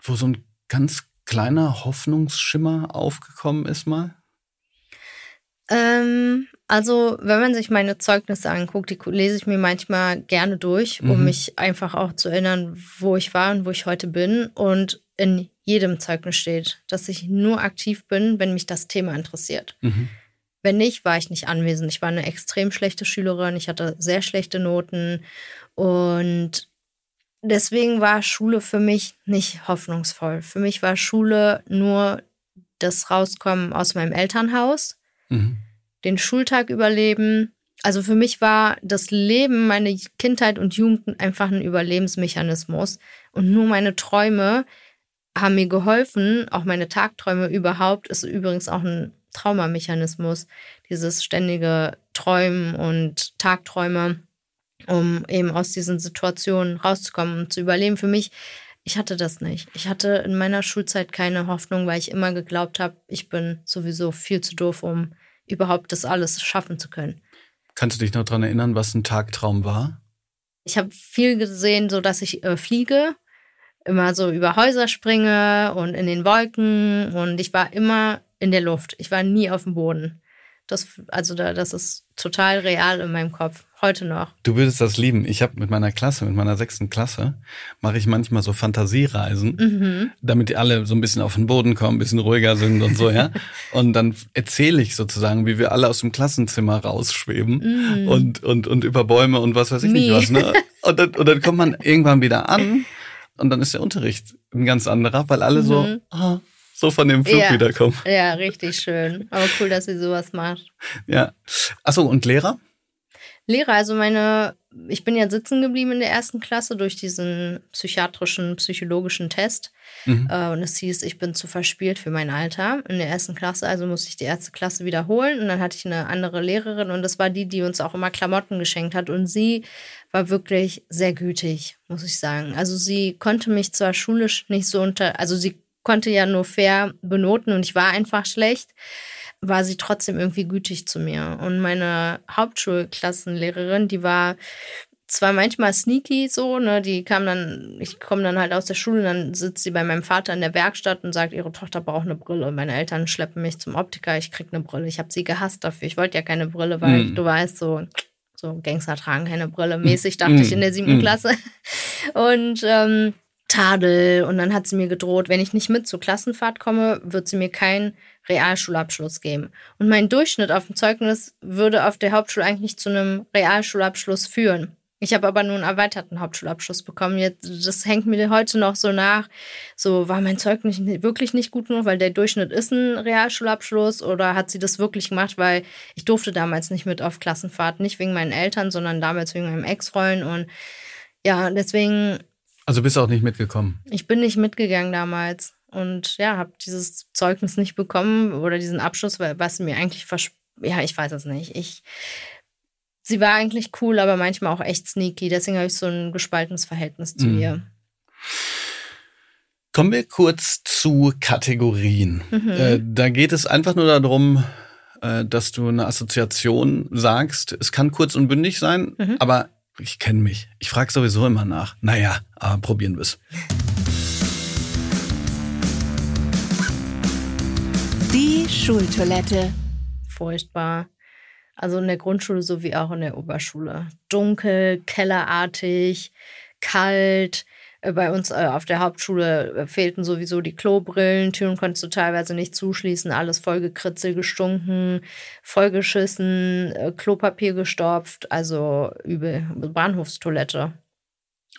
wo so ein ganz kleiner Hoffnungsschimmer aufgekommen ist mal? Ähm, also, wenn man sich meine Zeugnisse anguckt, die lese ich mir manchmal gerne durch, um mhm. mich einfach auch zu erinnern, wo ich war und wo ich heute bin. Und in jedem Zeugnis steht, dass ich nur aktiv bin, wenn mich das Thema interessiert. Mhm. Wenn nicht, war ich nicht anwesend. Ich war eine extrem schlechte Schülerin, ich hatte sehr schlechte Noten und deswegen war Schule für mich nicht hoffnungsvoll. Für mich war Schule nur das Rauskommen aus meinem Elternhaus, mhm. den Schultag überleben. Also für mich war das Leben, meine Kindheit und Jugend einfach ein Überlebensmechanismus. Und nur meine Träume haben mir geholfen, auch meine Tagträume überhaupt, ist übrigens auch ein Traumamechanismus, dieses ständige Träumen und Tagträume um eben aus diesen Situationen rauszukommen und zu überleben. Für mich, ich hatte das nicht. Ich hatte in meiner Schulzeit keine Hoffnung, weil ich immer geglaubt habe, ich bin sowieso viel zu doof, um überhaupt das alles schaffen zu können. Kannst du dich noch daran erinnern, was ein Tagtraum war? Ich habe viel gesehen, so dass ich äh, fliege, immer so über Häuser springe und in den Wolken und ich war immer in der Luft. Ich war nie auf dem Boden. Das, also da, das ist total real in meinem Kopf. Heute noch. Du würdest das lieben. Ich habe mit meiner Klasse, mit meiner sechsten Klasse, mache ich manchmal so Fantasiereisen, mhm. damit die alle so ein bisschen auf den Boden kommen, ein bisschen ruhiger sind und so, ja. und dann erzähle ich sozusagen, wie wir alle aus dem Klassenzimmer rausschweben mhm. und, und, und über Bäume und was weiß ich Me. nicht was. Ne? Und, dann, und dann kommt man irgendwann wieder an und dann ist der Unterricht ein ganz anderer, weil alle mhm. so, ah, so von dem Flug ja. wiederkommen. Ja, richtig schön. Aber cool, dass sie sowas macht. Ja. Achso, und Lehrer? Lehrer, also meine, ich bin ja sitzen geblieben in der ersten Klasse durch diesen psychiatrischen, psychologischen Test. Mhm. Äh, und es hieß, ich bin zu verspielt für mein Alter in der ersten Klasse, also musste ich die erste Klasse wiederholen. Und dann hatte ich eine andere Lehrerin und das war die, die uns auch immer Klamotten geschenkt hat. Und sie war wirklich sehr gütig, muss ich sagen. Also sie konnte mich zwar schulisch nicht so unter, also sie konnte ja nur fair benoten und ich war einfach schlecht war sie trotzdem irgendwie gütig zu mir. Und meine Hauptschulklassenlehrerin, die war zwar manchmal sneaky so, ne, die kam dann, ich komme dann halt aus der Schule, dann sitzt sie bei meinem Vater in der Werkstatt und sagt, ihre Tochter braucht eine Brille. Und meine Eltern schleppen mich zum Optiker, ich krieg eine Brille. Ich habe sie gehasst dafür. Ich wollte ja keine Brille, weil mhm. du weißt, so, so Gangster tragen keine Brille. Mäßig dachte mhm. ich in der siebten mhm. Klasse. Und ähm, Tadel. Und dann hat sie mir gedroht, wenn ich nicht mit zur Klassenfahrt komme, wird sie mir keinen Realschulabschluss geben. Und mein Durchschnitt auf dem Zeugnis würde auf der Hauptschule eigentlich zu einem Realschulabschluss führen. Ich habe aber nur einen erweiterten Hauptschulabschluss bekommen. Jetzt, das hängt mir heute noch so nach. So, war mein Zeugnis wirklich nicht gut genug, weil der Durchschnitt ist ein Realschulabschluss oder hat sie das wirklich gemacht, weil ich durfte damals nicht mit auf Klassenfahrt, nicht wegen meinen Eltern, sondern damals wegen meinem Ex-Freund und ja, deswegen. Also bist du auch nicht mitgekommen? Ich bin nicht mitgegangen damals und ja, habe dieses Zeugnis nicht bekommen oder diesen Abschluss, was mir eigentlich verspricht. Ja, ich weiß es nicht. Ich sie war eigentlich cool, aber manchmal auch echt sneaky. Deswegen habe ich so ein gespaltenes Verhältnis zu mhm. ihr. Kommen wir kurz zu Kategorien. Mhm. Äh, da geht es einfach nur darum, äh, dass du eine Assoziation sagst. Es kann kurz und bündig sein, mhm. aber ich kenne mich. Ich frage sowieso immer nach. Naja, aber probieren wir es. Die Schultoilette. Furchtbar. Also in der Grundschule sowie auch in der Oberschule. Dunkel, kellerartig, kalt. Äh, bei uns äh, auf der Hauptschule äh, fehlten sowieso die Klobrillen, Türen konntest du teilweise nicht zuschließen, alles vollgekritzelt, gestunken, vollgeschissen, Klopapier gestopft, also übel. Bahnhofstoilette.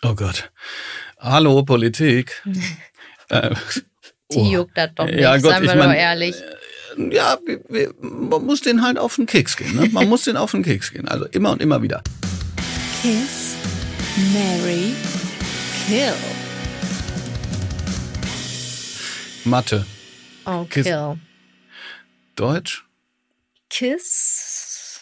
Oh Gott. Hallo, Politik. äh, die oh. juckt das doch nicht, ja, Gott, seien wir ich mein, doch ehrlich ja, man muss den halt auf den Keks gehen. Ne? Man muss den auf den Keks gehen. Also immer und immer wieder. Kiss, Mary, Kill. Mathe. Oh, Kiss. Kill. Deutsch. Kiss.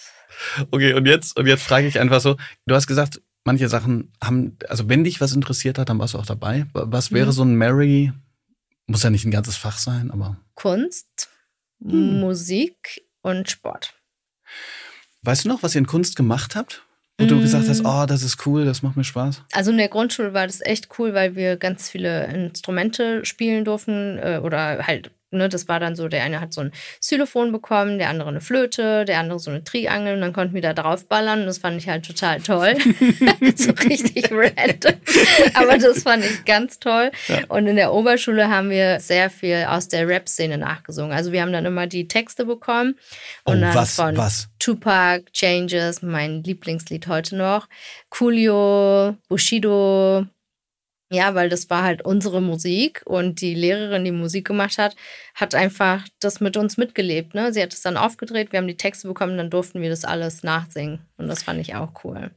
Okay, und jetzt, und jetzt frage ich einfach so, du hast gesagt, manche Sachen haben, also wenn dich was interessiert hat, dann warst du auch dabei. Was wäre mhm. so ein Mary? Muss ja nicht ein ganzes Fach sein, aber. Kunst hm. Musik und Sport. Weißt du noch, was ihr in Kunst gemacht habt? Wo du gesagt hast, oh, das ist cool, das macht mir Spaß? Also in der Grundschule war das echt cool, weil wir ganz viele Instrumente spielen durften äh, oder halt Ne, das war dann so, der eine hat so ein Xylophon bekommen, der andere eine Flöte, der andere so eine Triangel und dann konnten wir da drauf ballern und das fand ich halt total toll. so richtig random. Aber das fand ich ganz toll. Ja. Und in der Oberschule haben wir sehr viel aus der Rap-Szene nachgesungen. Also wir haben dann immer die Texte bekommen und oh, dann was, von was? Tupac, Changes, mein Lieblingslied heute noch, Coolio, Bushido, ja, weil das war halt unsere Musik und die Lehrerin, die Musik gemacht hat, hat einfach das mit uns mitgelebt. Ne? Sie hat es dann aufgedreht, wir haben die Texte bekommen, dann durften wir das alles nachsingen. Und das fand ich auch cool.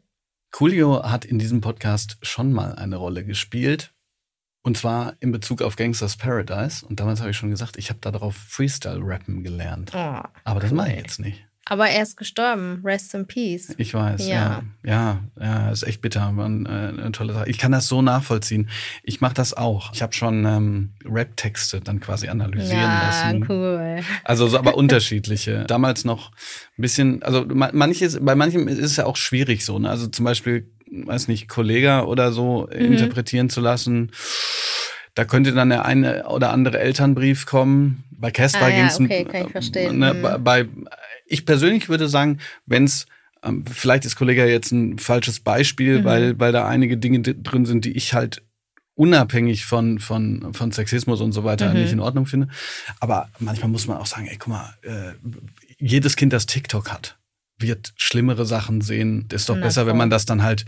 Coolio hat in diesem Podcast schon mal eine Rolle gespielt. Und zwar in Bezug auf Gangsters Paradise. Und damals habe ich schon gesagt, ich habe darauf Freestyle-Rappen gelernt. Oh, Aber das cool. mache ich jetzt nicht. Aber er ist gestorben. Rest in Peace. Ich weiß, ja. Ja, ja, ja ist echt bitter. War äh, eine tolle Sache. Ich kann das so nachvollziehen. Ich mache das auch. Ich habe schon ähm, Rap-Texte dann quasi analysieren ja, lassen. cool. Also so, aber unterschiedliche. Damals noch ein bisschen, also manches, bei manchem ist es ja auch schwierig so. Ne? Also zum Beispiel, weiß nicht, Kollege oder so mhm. interpretieren zu lassen. Da könnte dann der eine oder andere Elternbrief kommen. Bei Casper ah, ja, ging es okay, kann ich verstehen. Ne, mhm. bei, ich persönlich würde sagen, wenn es ähm, vielleicht ist Kollege jetzt ein falsches Beispiel, mhm. weil, weil da einige Dinge drin sind, die ich halt unabhängig von, von, von Sexismus und so weiter mhm. nicht in Ordnung finde. Aber manchmal muss man auch sagen, ey, guck mal, äh, jedes Kind, das TikTok hat, wird schlimmere Sachen sehen. Das ist doch besser, wenn man das dann halt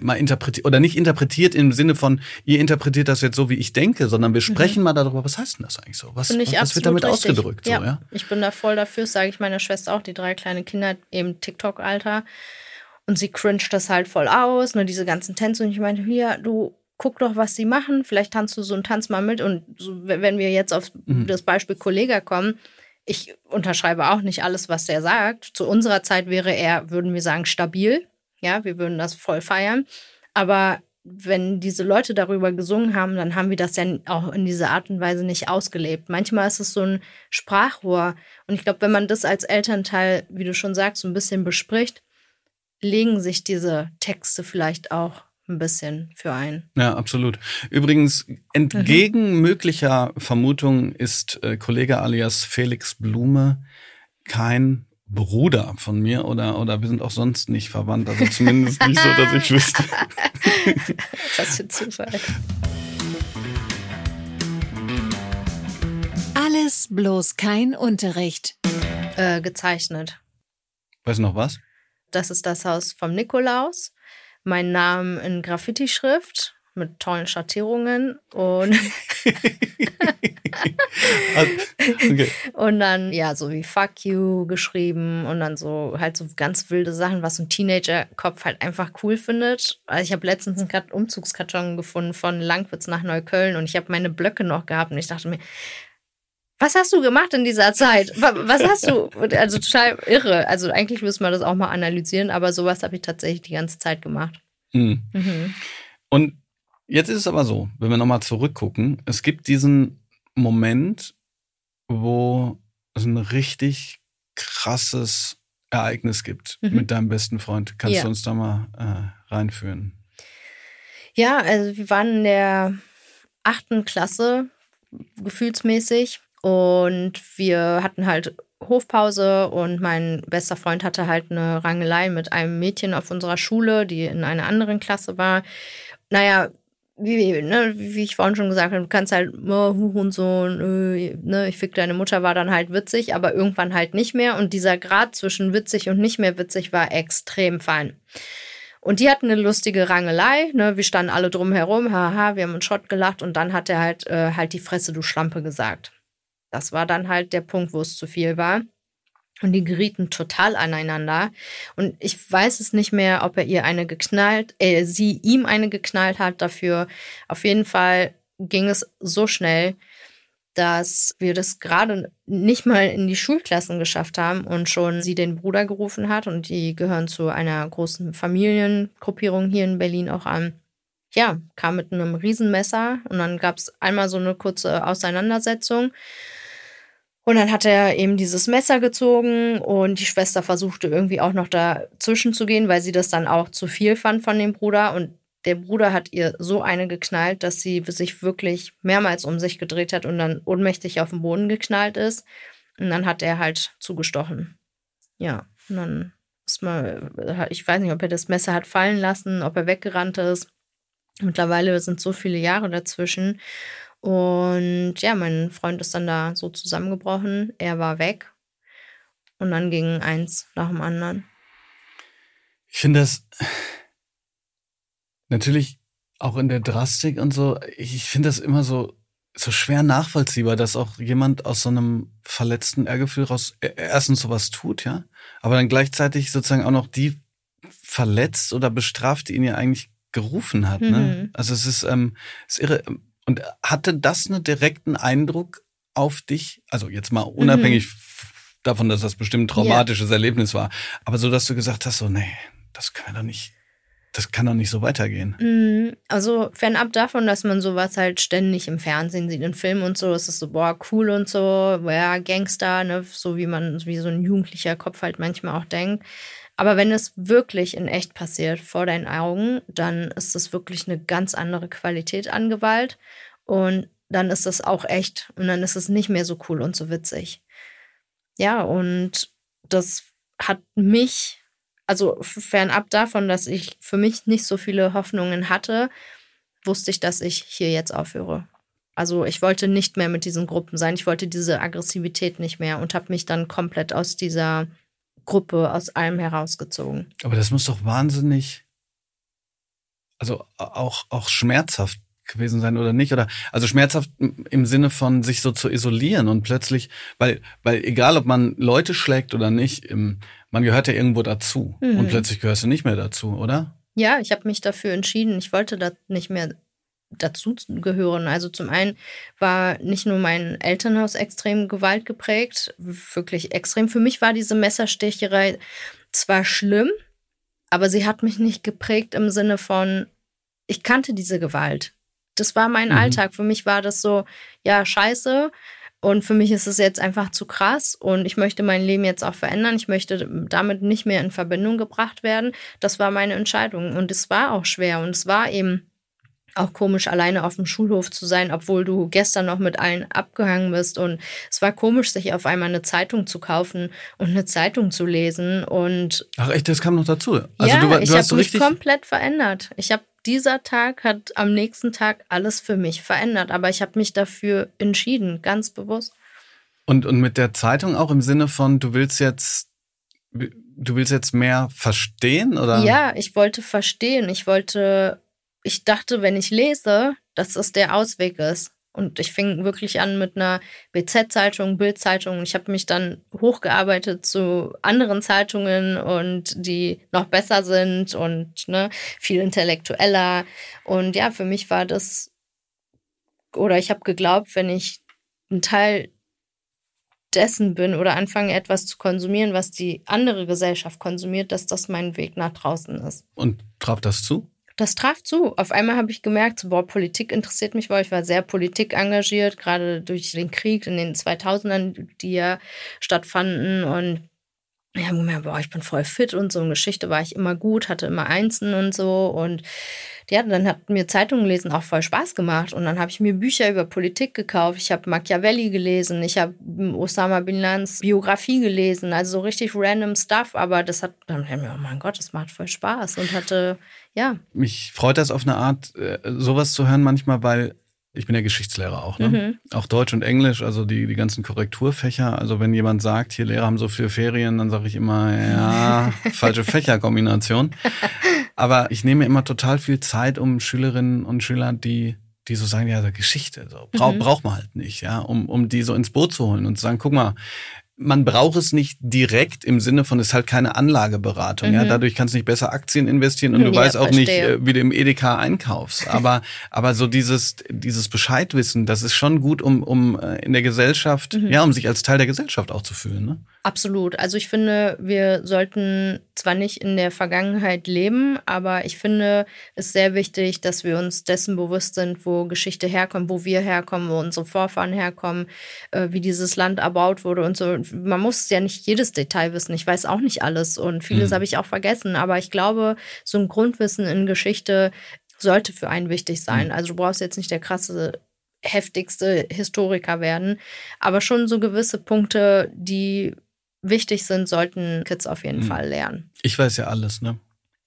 mal interpretiert oder nicht interpretiert im Sinne von, ihr interpretiert das jetzt so, wie ich denke, sondern wir mhm. sprechen mhm. mal darüber, was heißt denn das eigentlich so? Was, was wird damit richtig. ausgedrückt? Ja, so, ja, ich bin da voll dafür, sage ich meiner Schwester auch, die drei kleine Kinder im TikTok-Alter. Und sie cringet das halt voll aus, nur ne, diese ganzen Tänze. Und ich meinte, hier, du guck doch, was sie machen. Vielleicht tanzt du so einen Tanz mal mit. Und so, wenn wir jetzt auf mhm. das Beispiel Kollega kommen, ich unterschreibe auch nicht alles, was der sagt. Zu unserer Zeit wäre er, würden wir sagen, stabil. Ja, wir würden das voll feiern. Aber wenn diese Leute darüber gesungen haben, dann haben wir das ja auch in dieser Art und Weise nicht ausgelebt. Manchmal ist es so ein Sprachrohr. Und ich glaube, wenn man das als Elternteil, wie du schon sagst, so ein bisschen bespricht, legen sich diese Texte vielleicht auch ein bisschen für ein. Ja, absolut. Übrigens, entgegen mhm. möglicher Vermutung ist äh, Kollege alias Felix Blume kein Bruder von mir oder, oder wir sind auch sonst nicht verwandt. Also zumindest nicht so, dass ich wüsste. Was für Zufall. Alles bloß kein Unterricht. Äh, gezeichnet. Weißt du noch was? Das ist das Haus vom Nikolaus. meinen Namen in Graffiti-Schrift mit tollen Schattierungen und okay. und dann ja so wie Fuck you geschrieben und dann so halt so ganz wilde Sachen, was so ein Teenager-Kopf halt einfach cool findet. Also ich habe letztens einen Umzugskarton gefunden von Langwitz nach Neukölln und ich habe meine Blöcke noch gehabt und ich dachte mir, was hast du gemacht in dieser Zeit? Was hast du? Also total irre. Also eigentlich müssen wir das auch mal analysieren, aber sowas habe ich tatsächlich die ganze Zeit gemacht. Mhm. Mhm. Und Jetzt ist es aber so, wenn wir nochmal zurückgucken, es gibt diesen Moment, wo es ein richtig krasses Ereignis gibt mhm. mit deinem besten Freund. Kannst ja. du uns da mal äh, reinführen? Ja, also wir waren in der achten Klasse, gefühlsmäßig. Und wir hatten halt Hofpause und mein bester Freund hatte halt eine Rangelei mit einem Mädchen auf unserer Schule, die in einer anderen Klasse war. Naja, wie, ne, wie ich vorhin schon gesagt habe, du kannst halt, oh, Hurensohn, äh, ne, ich fick deine Mutter war dann halt witzig, aber irgendwann halt nicht mehr. Und dieser Grad zwischen witzig und nicht mehr witzig war extrem fein. Und die hatten eine lustige Rangelei, ne, wir standen alle drum herum, haha, wir haben uns Schrott gelacht und dann hat er halt, äh, halt die Fresse, du Schlampe gesagt. Das war dann halt der Punkt, wo es zu viel war. Und die gerieten total aneinander. Und ich weiß es nicht mehr, ob er ihr eine geknallt, äh, sie ihm eine geknallt hat dafür. Auf jeden Fall ging es so schnell, dass wir das gerade nicht mal in die Schulklassen geschafft haben und schon sie den Bruder gerufen hat. Und die gehören zu einer großen Familiengruppierung hier in Berlin auch an. Ja, kam mit einem Riesenmesser und dann gab es einmal so eine kurze Auseinandersetzung. Und dann hat er eben dieses Messer gezogen und die Schwester versuchte irgendwie auch noch dazwischen zu gehen, weil sie das dann auch zu viel fand von dem Bruder. Und der Bruder hat ihr so eine geknallt, dass sie sich wirklich mehrmals um sich gedreht hat und dann ohnmächtig auf den Boden geknallt ist. Und dann hat er halt zugestochen. Ja, und dann ist mal, ich weiß nicht, ob er das Messer hat fallen lassen, ob er weggerannt ist. Mittlerweile sind so viele Jahre dazwischen. Und ja, mein Freund ist dann da so zusammengebrochen. Er war weg. Und dann ging eins nach dem anderen. Ich finde das natürlich auch in der Drastik und so, ich finde das immer so, so schwer nachvollziehbar, dass auch jemand aus so einem verletzten Ehrgefühl raus e-, erstens sowas tut, ja, aber dann gleichzeitig sozusagen auch noch die verletzt oder bestraft, die ihn ja eigentlich gerufen hat. Ne? Mhm. Ne? Also es ist, ähm, ist irre. Und hatte das einen direkten Eindruck auf dich? Also jetzt mal unabhängig mhm. davon, dass das bestimmt ein traumatisches ja. Erlebnis war, aber so, dass du gesagt hast, so, nee, das kann doch nicht, das kann doch nicht so weitergehen. Mhm. Also fernab davon, dass man sowas halt ständig im Fernsehen sieht, in Filmen und so, ist es so, boah, cool und so, ja, Gangster, ne, so wie man, wie so ein jugendlicher Kopf halt manchmal auch denkt. Aber wenn es wirklich in echt passiert vor deinen Augen, dann ist es wirklich eine ganz andere Qualität an Gewalt. Und dann ist es auch echt. Und dann ist es nicht mehr so cool und so witzig. Ja, und das hat mich, also fernab davon, dass ich für mich nicht so viele Hoffnungen hatte, wusste ich, dass ich hier jetzt aufhöre. Also ich wollte nicht mehr mit diesen Gruppen sein. Ich wollte diese Aggressivität nicht mehr und habe mich dann komplett aus dieser Gruppe aus allem herausgezogen. Aber das muss doch wahnsinnig, also auch, auch schmerzhaft gewesen sein oder nicht oder also schmerzhaft im Sinne von sich so zu isolieren und plötzlich weil weil egal ob man Leute schlägt oder nicht man gehört ja irgendwo dazu mhm. und plötzlich gehörst du nicht mehr dazu oder ja ich habe mich dafür entschieden ich wollte da nicht mehr dazu gehören. Also zum einen war nicht nur mein Elternhaus extrem gewaltgeprägt, wirklich extrem. Für mich war diese Messerstecherei zwar schlimm, aber sie hat mich nicht geprägt im Sinne von, ich kannte diese Gewalt. Das war mein mhm. Alltag. Für mich war das so, ja, scheiße. Und für mich ist es jetzt einfach zu krass und ich möchte mein Leben jetzt auch verändern. Ich möchte damit nicht mehr in Verbindung gebracht werden. Das war meine Entscheidung und es war auch schwer und es war eben auch komisch, alleine auf dem Schulhof zu sein, obwohl du gestern noch mit allen abgehangen bist. Und es war komisch, sich auf einmal eine Zeitung zu kaufen und eine Zeitung zu lesen. Und Ach echt, das kam noch dazu. Also ja, du, du ich habe mich komplett verändert. Ich habe dieser Tag hat am nächsten Tag alles für mich verändert, aber ich habe mich dafür entschieden, ganz bewusst. Und, und mit der Zeitung auch im Sinne von, du willst jetzt du willst jetzt mehr verstehen oder? Ja, ich wollte verstehen. Ich wollte, ich dachte, wenn ich lese, dass das der Ausweg ist. Und ich fing wirklich an mit einer BZ-Zeitung, Bild-Zeitung. Ich habe mich dann hochgearbeitet zu anderen Zeitungen und die noch besser sind und ne, viel intellektueller. Und ja, für mich war das, oder ich habe geglaubt, wenn ich ein Teil dessen bin oder anfange etwas zu konsumieren, was die andere Gesellschaft konsumiert, dass das mein Weg nach draußen ist. Und traf das zu? Das traf zu. Auf einmal habe ich gemerkt, so, boah, Politik interessiert mich, weil ich war sehr politik engagiert, gerade durch den Krieg in den 2000ern, die ja stattfanden und ja, Moment, boah, ich bin voll fit und so. In Geschichte war ich immer gut, hatte immer Einsen und so. Und ja, dann hat mir Zeitungen lesen auch voll Spaß gemacht. Und dann habe ich mir Bücher über Politik gekauft. Ich habe Machiavelli gelesen. Ich habe Osama Bin Ladens Biografie gelesen. Also so richtig random Stuff. Aber das hat dann, oh mein Gott, das macht voll Spaß. Und hatte, ja. Mich freut das auf eine Art, äh, sowas zu hören manchmal, weil ich bin ja Geschichtslehrer auch, ne? Mhm. Auch Deutsch und Englisch, also die, die ganzen Korrekturfächer. Also wenn jemand sagt, hier Lehrer haben so viele Ferien, dann sage ich immer, ja, falsche Fächerkombination. Aber ich nehme immer total viel Zeit, um Schülerinnen und Schüler, die die so sagen, ja, Geschichte, so braucht mhm. braucht man halt nicht, ja, um, um die so ins Boot zu holen und zu sagen, guck mal, man braucht es nicht direkt im Sinne von, es ist halt keine Anlageberatung. Mhm. Ja, dadurch kannst du nicht besser Aktien investieren und du ja, weißt auch verstehe. nicht, äh, wie du im Edeka einkaufst. Aber, aber so dieses, dieses Bescheidwissen, das ist schon gut, um, um äh, in der Gesellschaft, mhm. ja, um sich als Teil der Gesellschaft auch zu fühlen. Ne? Absolut. Also ich finde, wir sollten zwar nicht in der Vergangenheit leben, aber ich finde es sehr wichtig, dass wir uns dessen bewusst sind, wo Geschichte herkommt, wo wir herkommen, wo unsere Vorfahren herkommen, äh, wie dieses Land erbaut wurde und so. Man muss ja nicht jedes Detail wissen. Ich weiß auch nicht alles und vieles mhm. habe ich auch vergessen. Aber ich glaube, so ein Grundwissen in Geschichte sollte für einen wichtig sein. Mhm. Also du brauchst jetzt nicht der krasse heftigste Historiker werden, aber schon so gewisse Punkte, die wichtig sind, sollten Kids auf jeden mhm. Fall lernen. Ich weiß ja alles, ne?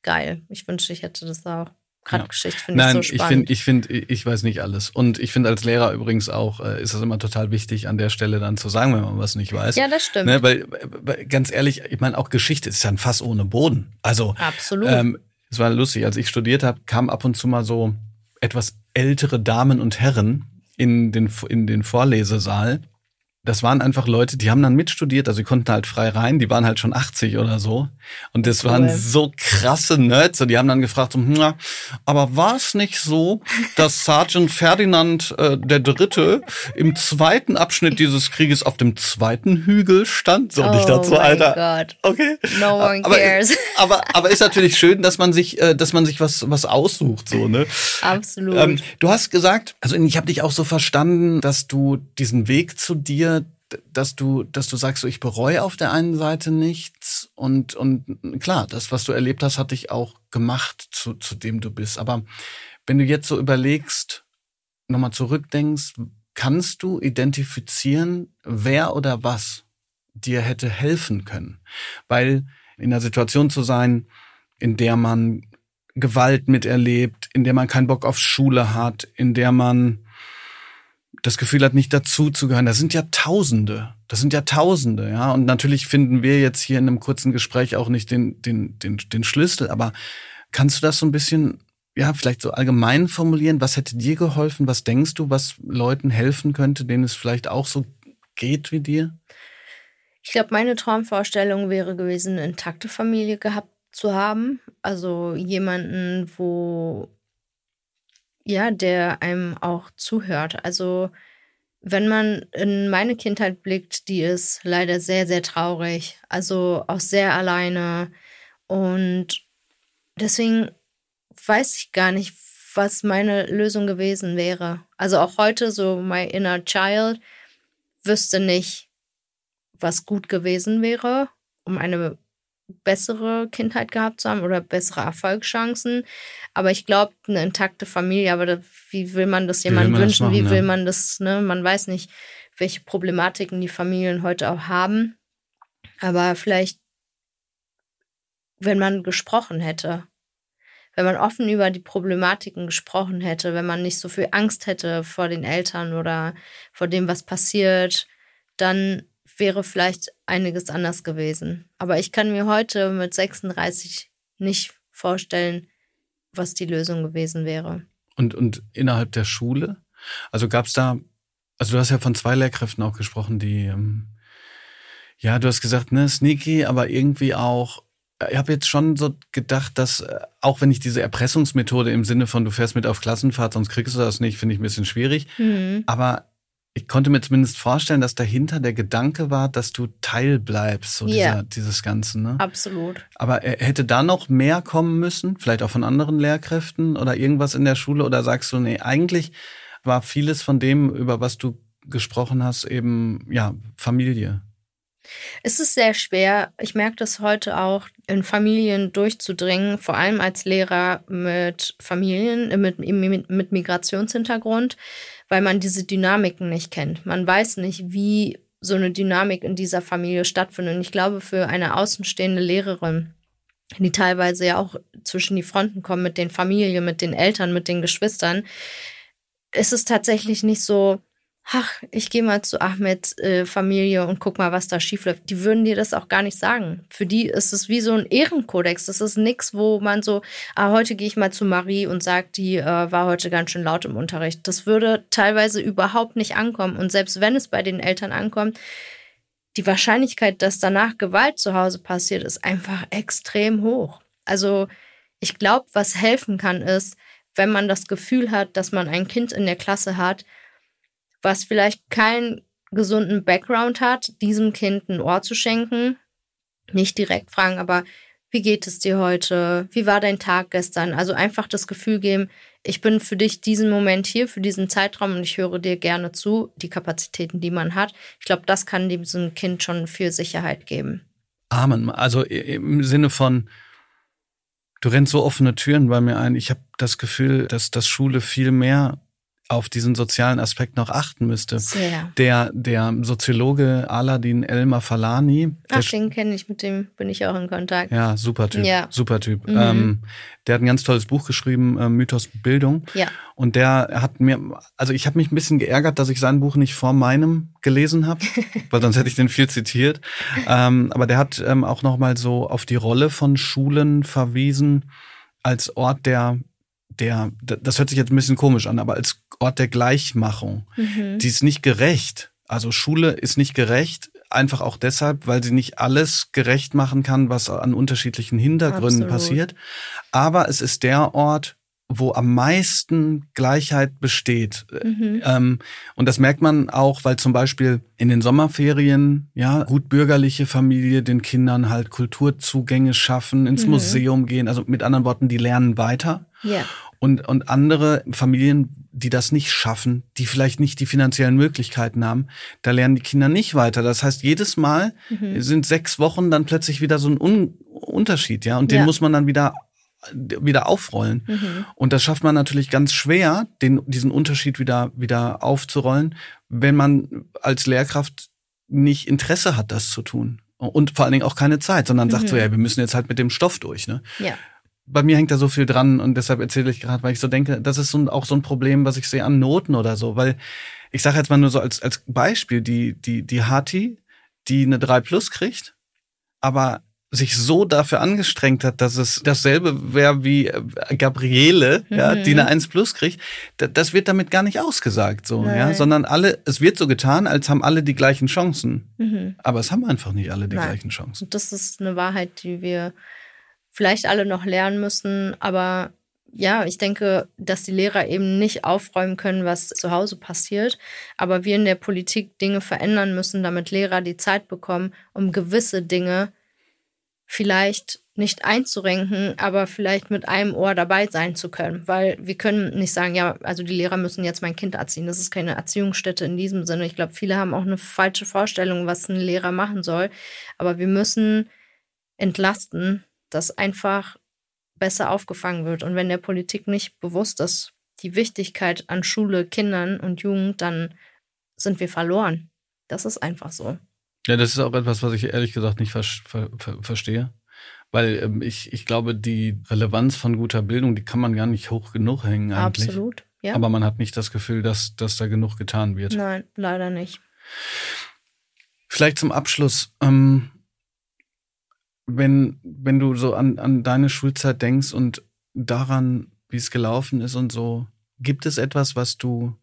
Geil. Ich wünschte, ich hätte das auch. Gerade ja. Geschichte finde ich so spannend. ich finde, ich, find, ich weiß nicht alles. Und ich finde als Lehrer übrigens auch, äh, ist es immer total wichtig, an der Stelle dann zu sagen, wenn man was nicht weiß. Ja, das stimmt. Ne, weil, weil, ganz ehrlich, ich meine, auch Geschichte ist ja ein Fass ohne Boden. Also, absolut. Ähm, es war lustig, als ich studiert habe, kamen ab und zu mal so etwas ältere Damen und Herren in den, in den Vorlesesaal das waren einfach Leute, die haben dann mitstudiert, also die konnten halt frei rein, die waren halt schon 80 oder so. Und das cool. waren so krasse Nerds, und die haben dann gefragt, so, na, aber war es nicht so, dass Sergeant Ferdinand äh, der Dritte im zweiten Abschnitt dieses Krieges auf dem zweiten Hügel stand? So, oh nicht dazu, Alter. God. Okay. No one aber, cares. Aber, aber ist natürlich schön, dass man sich, äh, dass man sich was, was aussucht, so, ne? Absolut. Ähm, du hast gesagt, also ich habe dich auch so verstanden, dass du diesen Weg zu dir dass du, dass du sagst, so, ich bereue auf der einen Seite nichts und, und klar, das, was du erlebt hast, hat dich auch gemacht zu, zu dem du bist. Aber wenn du jetzt so überlegst, nochmal zurückdenkst, kannst du identifizieren, wer oder was dir hätte helfen können? Weil in einer Situation zu sein, in der man Gewalt miterlebt, in der man keinen Bock auf Schule hat, in der man das Gefühl hat, nicht dazu zu gehören. Das sind ja Tausende. Das sind ja Tausende, ja. Und natürlich finden wir jetzt hier in einem kurzen Gespräch auch nicht den, den, den, den Schlüssel. Aber kannst du das so ein bisschen, ja, vielleicht so allgemein formulieren? Was hätte dir geholfen? Was denkst du, was Leuten helfen könnte, denen es vielleicht auch so geht wie dir? Ich glaube, meine Traumvorstellung wäre gewesen, eine intakte Familie gehabt zu haben. Also jemanden, wo ja, der einem auch zuhört. Also wenn man in meine Kindheit blickt, die ist leider sehr, sehr traurig. Also auch sehr alleine. Und deswegen weiß ich gar nicht, was meine Lösung gewesen wäre. Also auch heute, so my inner child, wüsste nicht, was gut gewesen wäre, um eine bessere Kindheit gehabt zu haben oder bessere Erfolgschancen. Aber ich glaube, eine intakte Familie, aber da, wie will man das jemandem wünschen? Machen, wie will ja. man das, ne? Man weiß nicht, welche Problematiken die Familien heute auch haben. Aber vielleicht, wenn man gesprochen hätte, wenn man offen über die Problematiken gesprochen hätte, wenn man nicht so viel Angst hätte vor den Eltern oder vor dem, was passiert, dann wäre vielleicht einiges anders gewesen. Aber ich kann mir heute mit 36 nicht vorstellen, was die Lösung gewesen wäre. Und, und innerhalb der Schule? Also gab es da, also du hast ja von zwei Lehrkräften auch gesprochen, die, ähm, ja, du hast gesagt, ne, sneaky, aber irgendwie auch, ich habe jetzt schon so gedacht, dass äh, auch wenn ich diese Erpressungsmethode im Sinne von du fährst mit auf Klassenfahrt, sonst kriegst du das nicht, finde ich ein bisschen schwierig. Mhm. Aber ich konnte mir zumindest vorstellen, dass dahinter der Gedanke war, dass du Teil bleibst, so dieser, dieses Ganze. Ne? Absolut. Aber hätte da noch mehr kommen müssen? Vielleicht auch von anderen Lehrkräften oder irgendwas in der Schule? Oder sagst du, nee, eigentlich war vieles von dem, über was du gesprochen hast, eben, ja, Familie. Es ist sehr schwer. Ich merke das heute auch, in Familien durchzudringen, vor allem als Lehrer mit Familien, äh, mit, mit, mit Migrationshintergrund, weil man diese Dynamiken nicht kennt. Man weiß nicht, wie so eine Dynamik in dieser Familie stattfindet. Und ich glaube, für eine außenstehende Lehrerin, die teilweise ja auch zwischen die Fronten kommen mit den Familien, mit den Eltern, mit den Geschwistern, ist es tatsächlich nicht so, ach, ich gehe mal zu Ahmeds äh, Familie und guck mal, was da schief läuft. Die würden dir das auch gar nicht sagen. Für die ist es wie so ein Ehrenkodex. Das ist nichts, wo man so, ah, heute gehe ich mal zu Marie und sage, die äh, war heute ganz schön laut im Unterricht. Das würde teilweise überhaupt nicht ankommen. Und selbst wenn es bei den Eltern ankommt, die Wahrscheinlichkeit, dass danach Gewalt zu Hause passiert, ist einfach extrem hoch. Also ich glaube, was helfen kann, ist, wenn man das Gefühl hat, dass man ein Kind in der Klasse hat, was vielleicht keinen gesunden Background hat, diesem Kind ein Ohr zu schenken. Nicht direkt fragen, aber wie geht es dir heute? Wie war dein Tag gestern? Also einfach das Gefühl geben, ich bin für dich diesen Moment hier, für diesen Zeitraum und ich höre dir gerne zu, die Kapazitäten, die man hat. Ich glaube, das kann diesem Kind schon viel Sicherheit geben. Amen. Also im Sinne von, du rennst so offene Türen bei mir ein. Ich habe das Gefühl, dass das Schule viel mehr auf diesen sozialen Aspekt noch achten müsste. Sehr. Der, der Soziologe Aladin Elmar Falani, Ach, den kenne ich, mit dem bin ich auch in Kontakt. Ja, super Typ. Ja. Super Typ. Mhm. Ähm, der hat ein ganz tolles Buch geschrieben, äh, Mythos Bildung. Ja. Und der hat mir, also ich habe mich ein bisschen geärgert, dass ich sein Buch nicht vor meinem gelesen habe, weil sonst hätte ich den viel zitiert. Ähm, aber der hat ähm, auch noch mal so auf die Rolle von Schulen verwiesen als Ort der der, das hört sich jetzt ein bisschen komisch an, aber als Ort der Gleichmachung. Mhm. Die ist nicht gerecht. Also Schule ist nicht gerecht, einfach auch deshalb, weil sie nicht alles gerecht machen kann, was an unterschiedlichen Hintergründen Absolut. passiert. Aber es ist der Ort, wo am meisten Gleichheit besteht. Mhm. Ähm, und das merkt man auch, weil zum Beispiel in den Sommerferien, ja, gut bürgerliche Familie den Kindern halt Kulturzugänge schaffen, ins Mhm. Museum gehen. Also mit anderen Worten, die lernen weiter. Ja. Und, und andere Familien, die das nicht schaffen, die vielleicht nicht die finanziellen Möglichkeiten haben, da lernen die Kinder nicht weiter. Das heißt, jedes Mal Mhm. sind sechs Wochen dann plötzlich wieder so ein Un Unterschied, ja. Und den Ja. muss man dann wieder wieder aufrollen. Mhm. Und das schafft man natürlich ganz schwer, den, diesen Unterschied wieder, wieder aufzurollen, wenn man als Lehrkraft nicht Interesse hat, das zu tun. Und vor allen Dingen auch keine Zeit, sondern sagt so, Mhm. ja, wir müssen jetzt halt mit dem Stoff durch. Ne? Ja. Bei mir hängt da so viel dran und deshalb erzähle ich gerade, weil ich so denke, das ist so, ein- auch so ein Problem, was ich sehe an Noten oder so. Weil ich sage jetzt mal nur so als, als Beispiel, die, die, die Hati, die eine 3 plus kriegt, aber sich so dafür angestrengt hat, dass es dasselbe wäre wie äh, Gabriele, ja, Mhm. die eine 1 plus kriegt, da- das wird damit gar nicht ausgesagt, so, ja, Nein. sondern alle, es wird so getan, als haben alle die gleichen Chancen. Mhm. Aber es haben einfach nicht alle die Nein. gleichen Chancen. Und das ist eine Wahrheit, die wir vielleicht alle noch lernen müssen. Aber ja, ich denke, dass die Lehrer eben nicht aufräumen können, was zu Hause passiert. Aber wir in der Politik Dinge verändern müssen, damit Lehrer die Zeit bekommen, um gewisse Dinge vielleicht nicht einzurenken, aber vielleicht mit einem Ohr dabei sein zu können. Weil wir können nicht sagen, ja, also die Lehrer müssen jetzt mein Kind erziehen. Das ist keine Erziehungsstätte in diesem Sinne. Ich glaube, viele haben auch eine falsche Vorstellung, was ein Lehrer machen soll. Aber wir müssen entlasten, dass einfach besser aufgefangen wird. Und wenn der Politik nicht bewusst ist, die Wichtigkeit an Schule, Kindern und Jugend, dann sind wir verloren. Das ist einfach so. Ja, das ist auch etwas, was ich ehrlich gesagt nicht ver ver ver verstehe. Weil ähm, ich, ich glaube, die Relevanz von guter Bildung, die kann man gar nicht hoch genug hängen eigentlich. Absolut. Ja. Aber man hat nicht das Gefühl, dass, dass da genug getan wird. Nein, leider nicht. Vielleicht zum Abschluss, ähm, wenn, wenn du so an, an deine Schulzeit denkst und daran, wie es gelaufen ist und so, gibt es etwas, was du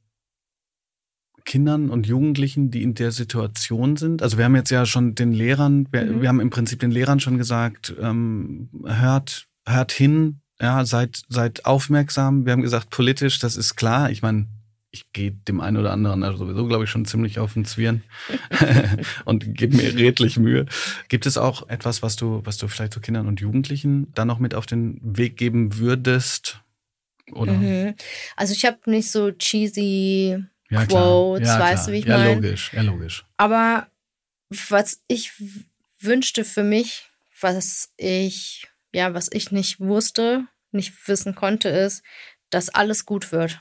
Kindern und Jugendlichen, die in der Situation sind? Also wir haben jetzt ja schon den Lehrern, wir, mhm. wir haben im Prinzip den Lehrern schon gesagt, ähm, hört, hört hin, ja, seid, seid aufmerksam. Wir haben gesagt, politisch, das ist klar. Ich meine, ich gehe dem einen oder anderen also sowieso, glaube ich, schon ziemlich auf den Zwirn und gebe mir redlich Mühe. Gibt es auch etwas, was du, was du vielleicht zu Kindern und Jugendlichen dann noch mit auf den Weg geben würdest? Oder? Mhm. Also ich habe nicht so cheesy ja, Quotes, ja, weißt du, wie ich meine? Ja, logisch, ja, logisch. Aber was ich wünschte für mich, was ich, ja, was ich nicht wusste, nicht wissen konnte, ist, dass alles gut wird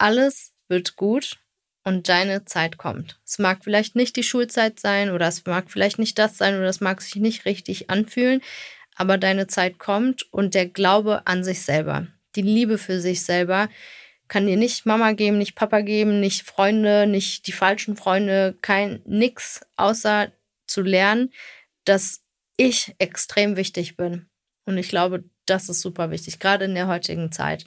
alles wird gut und deine Zeit kommt. Es mag vielleicht nicht die Schulzeit sein oder es mag vielleicht nicht das sein oder es mag sich nicht richtig anfühlen, aber deine Zeit kommt und der Glaube an sich selber, die Liebe für sich selber kann dir nicht Mama geben, nicht Papa geben, nicht Freunde, nicht die falschen Freunde, kein nix, außer zu lernen, dass ich extrem wichtig bin. Und ich glaube, das ist super wichtig, gerade in der heutigen Zeit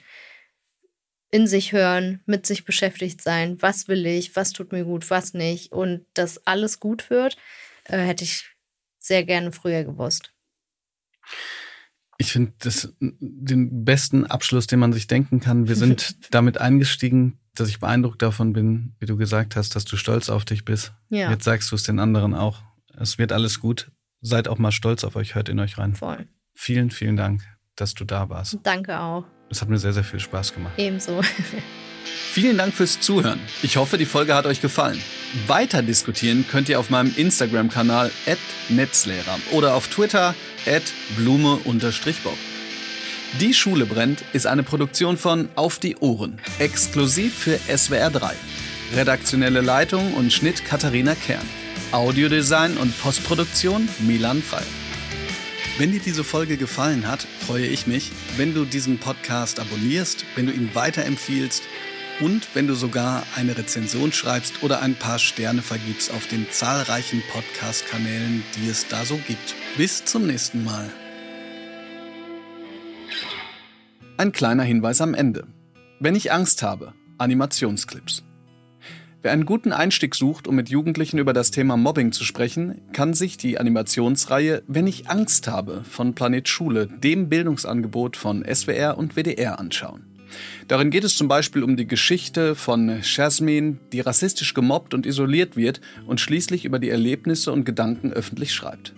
in sich hören, mit sich beschäftigt sein, was will ich, was tut mir gut, was nicht und dass alles gut wird, äh, hätte ich sehr gerne früher gewusst. Ich finde das den besten Abschluss, den man sich denken kann. Wir sind damit eingestiegen, dass ich beeindruckt davon bin, wie du gesagt hast, dass du stolz auf dich bist. Ja. Jetzt sagst du es den anderen auch. Es wird alles gut. Seid auch mal stolz auf euch, hört in euch rein. Voll. Vielen, vielen Dank, dass du da warst. Danke auch. Es hat mir sehr, sehr viel Spaß gemacht. Ebenso. Vielen Dank fürs Zuhören. Ich hoffe, die Folge hat euch gefallen. Weiter diskutieren könnt ihr auf meinem Instagram-Kanal @netzlehrer oder auf Twitter @blume_bob. Die Schule brennt ist eine Produktion von Auf die Ohren, exklusiv für SWR 3. Redaktionelle Leitung und Schnitt Katharina Kern. Audiodesign und Postproduktion Milan Fall. Wenn dir diese Folge gefallen hat, freue ich mich, wenn du diesen Podcast abonnierst, wenn du ihn weiterempfiehlst und wenn du sogar eine Rezension schreibst oder ein paar Sterne vergibst auf den zahlreichen Podcast-Kanälen, die es da so gibt. Bis zum nächsten Mal. Ein kleiner Hinweis am Ende. Wenn ich Angst habe, Animationsclips. Wer einen guten Einstieg sucht, um mit Jugendlichen über das Thema Mobbing zu sprechen, kann sich die Animationsreihe Wenn ich Angst habe von Planet Schule, dem Bildungsangebot von SWR und WDR anschauen. Darin geht es zum Beispiel um die Geschichte von Jasmine, die rassistisch gemobbt und isoliert wird und schließlich über die Erlebnisse und Gedanken öffentlich schreibt.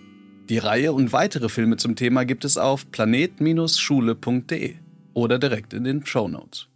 Die Reihe und weitere Filme zum Thema gibt es auf planet-schule.de oder direkt in den Show Notes.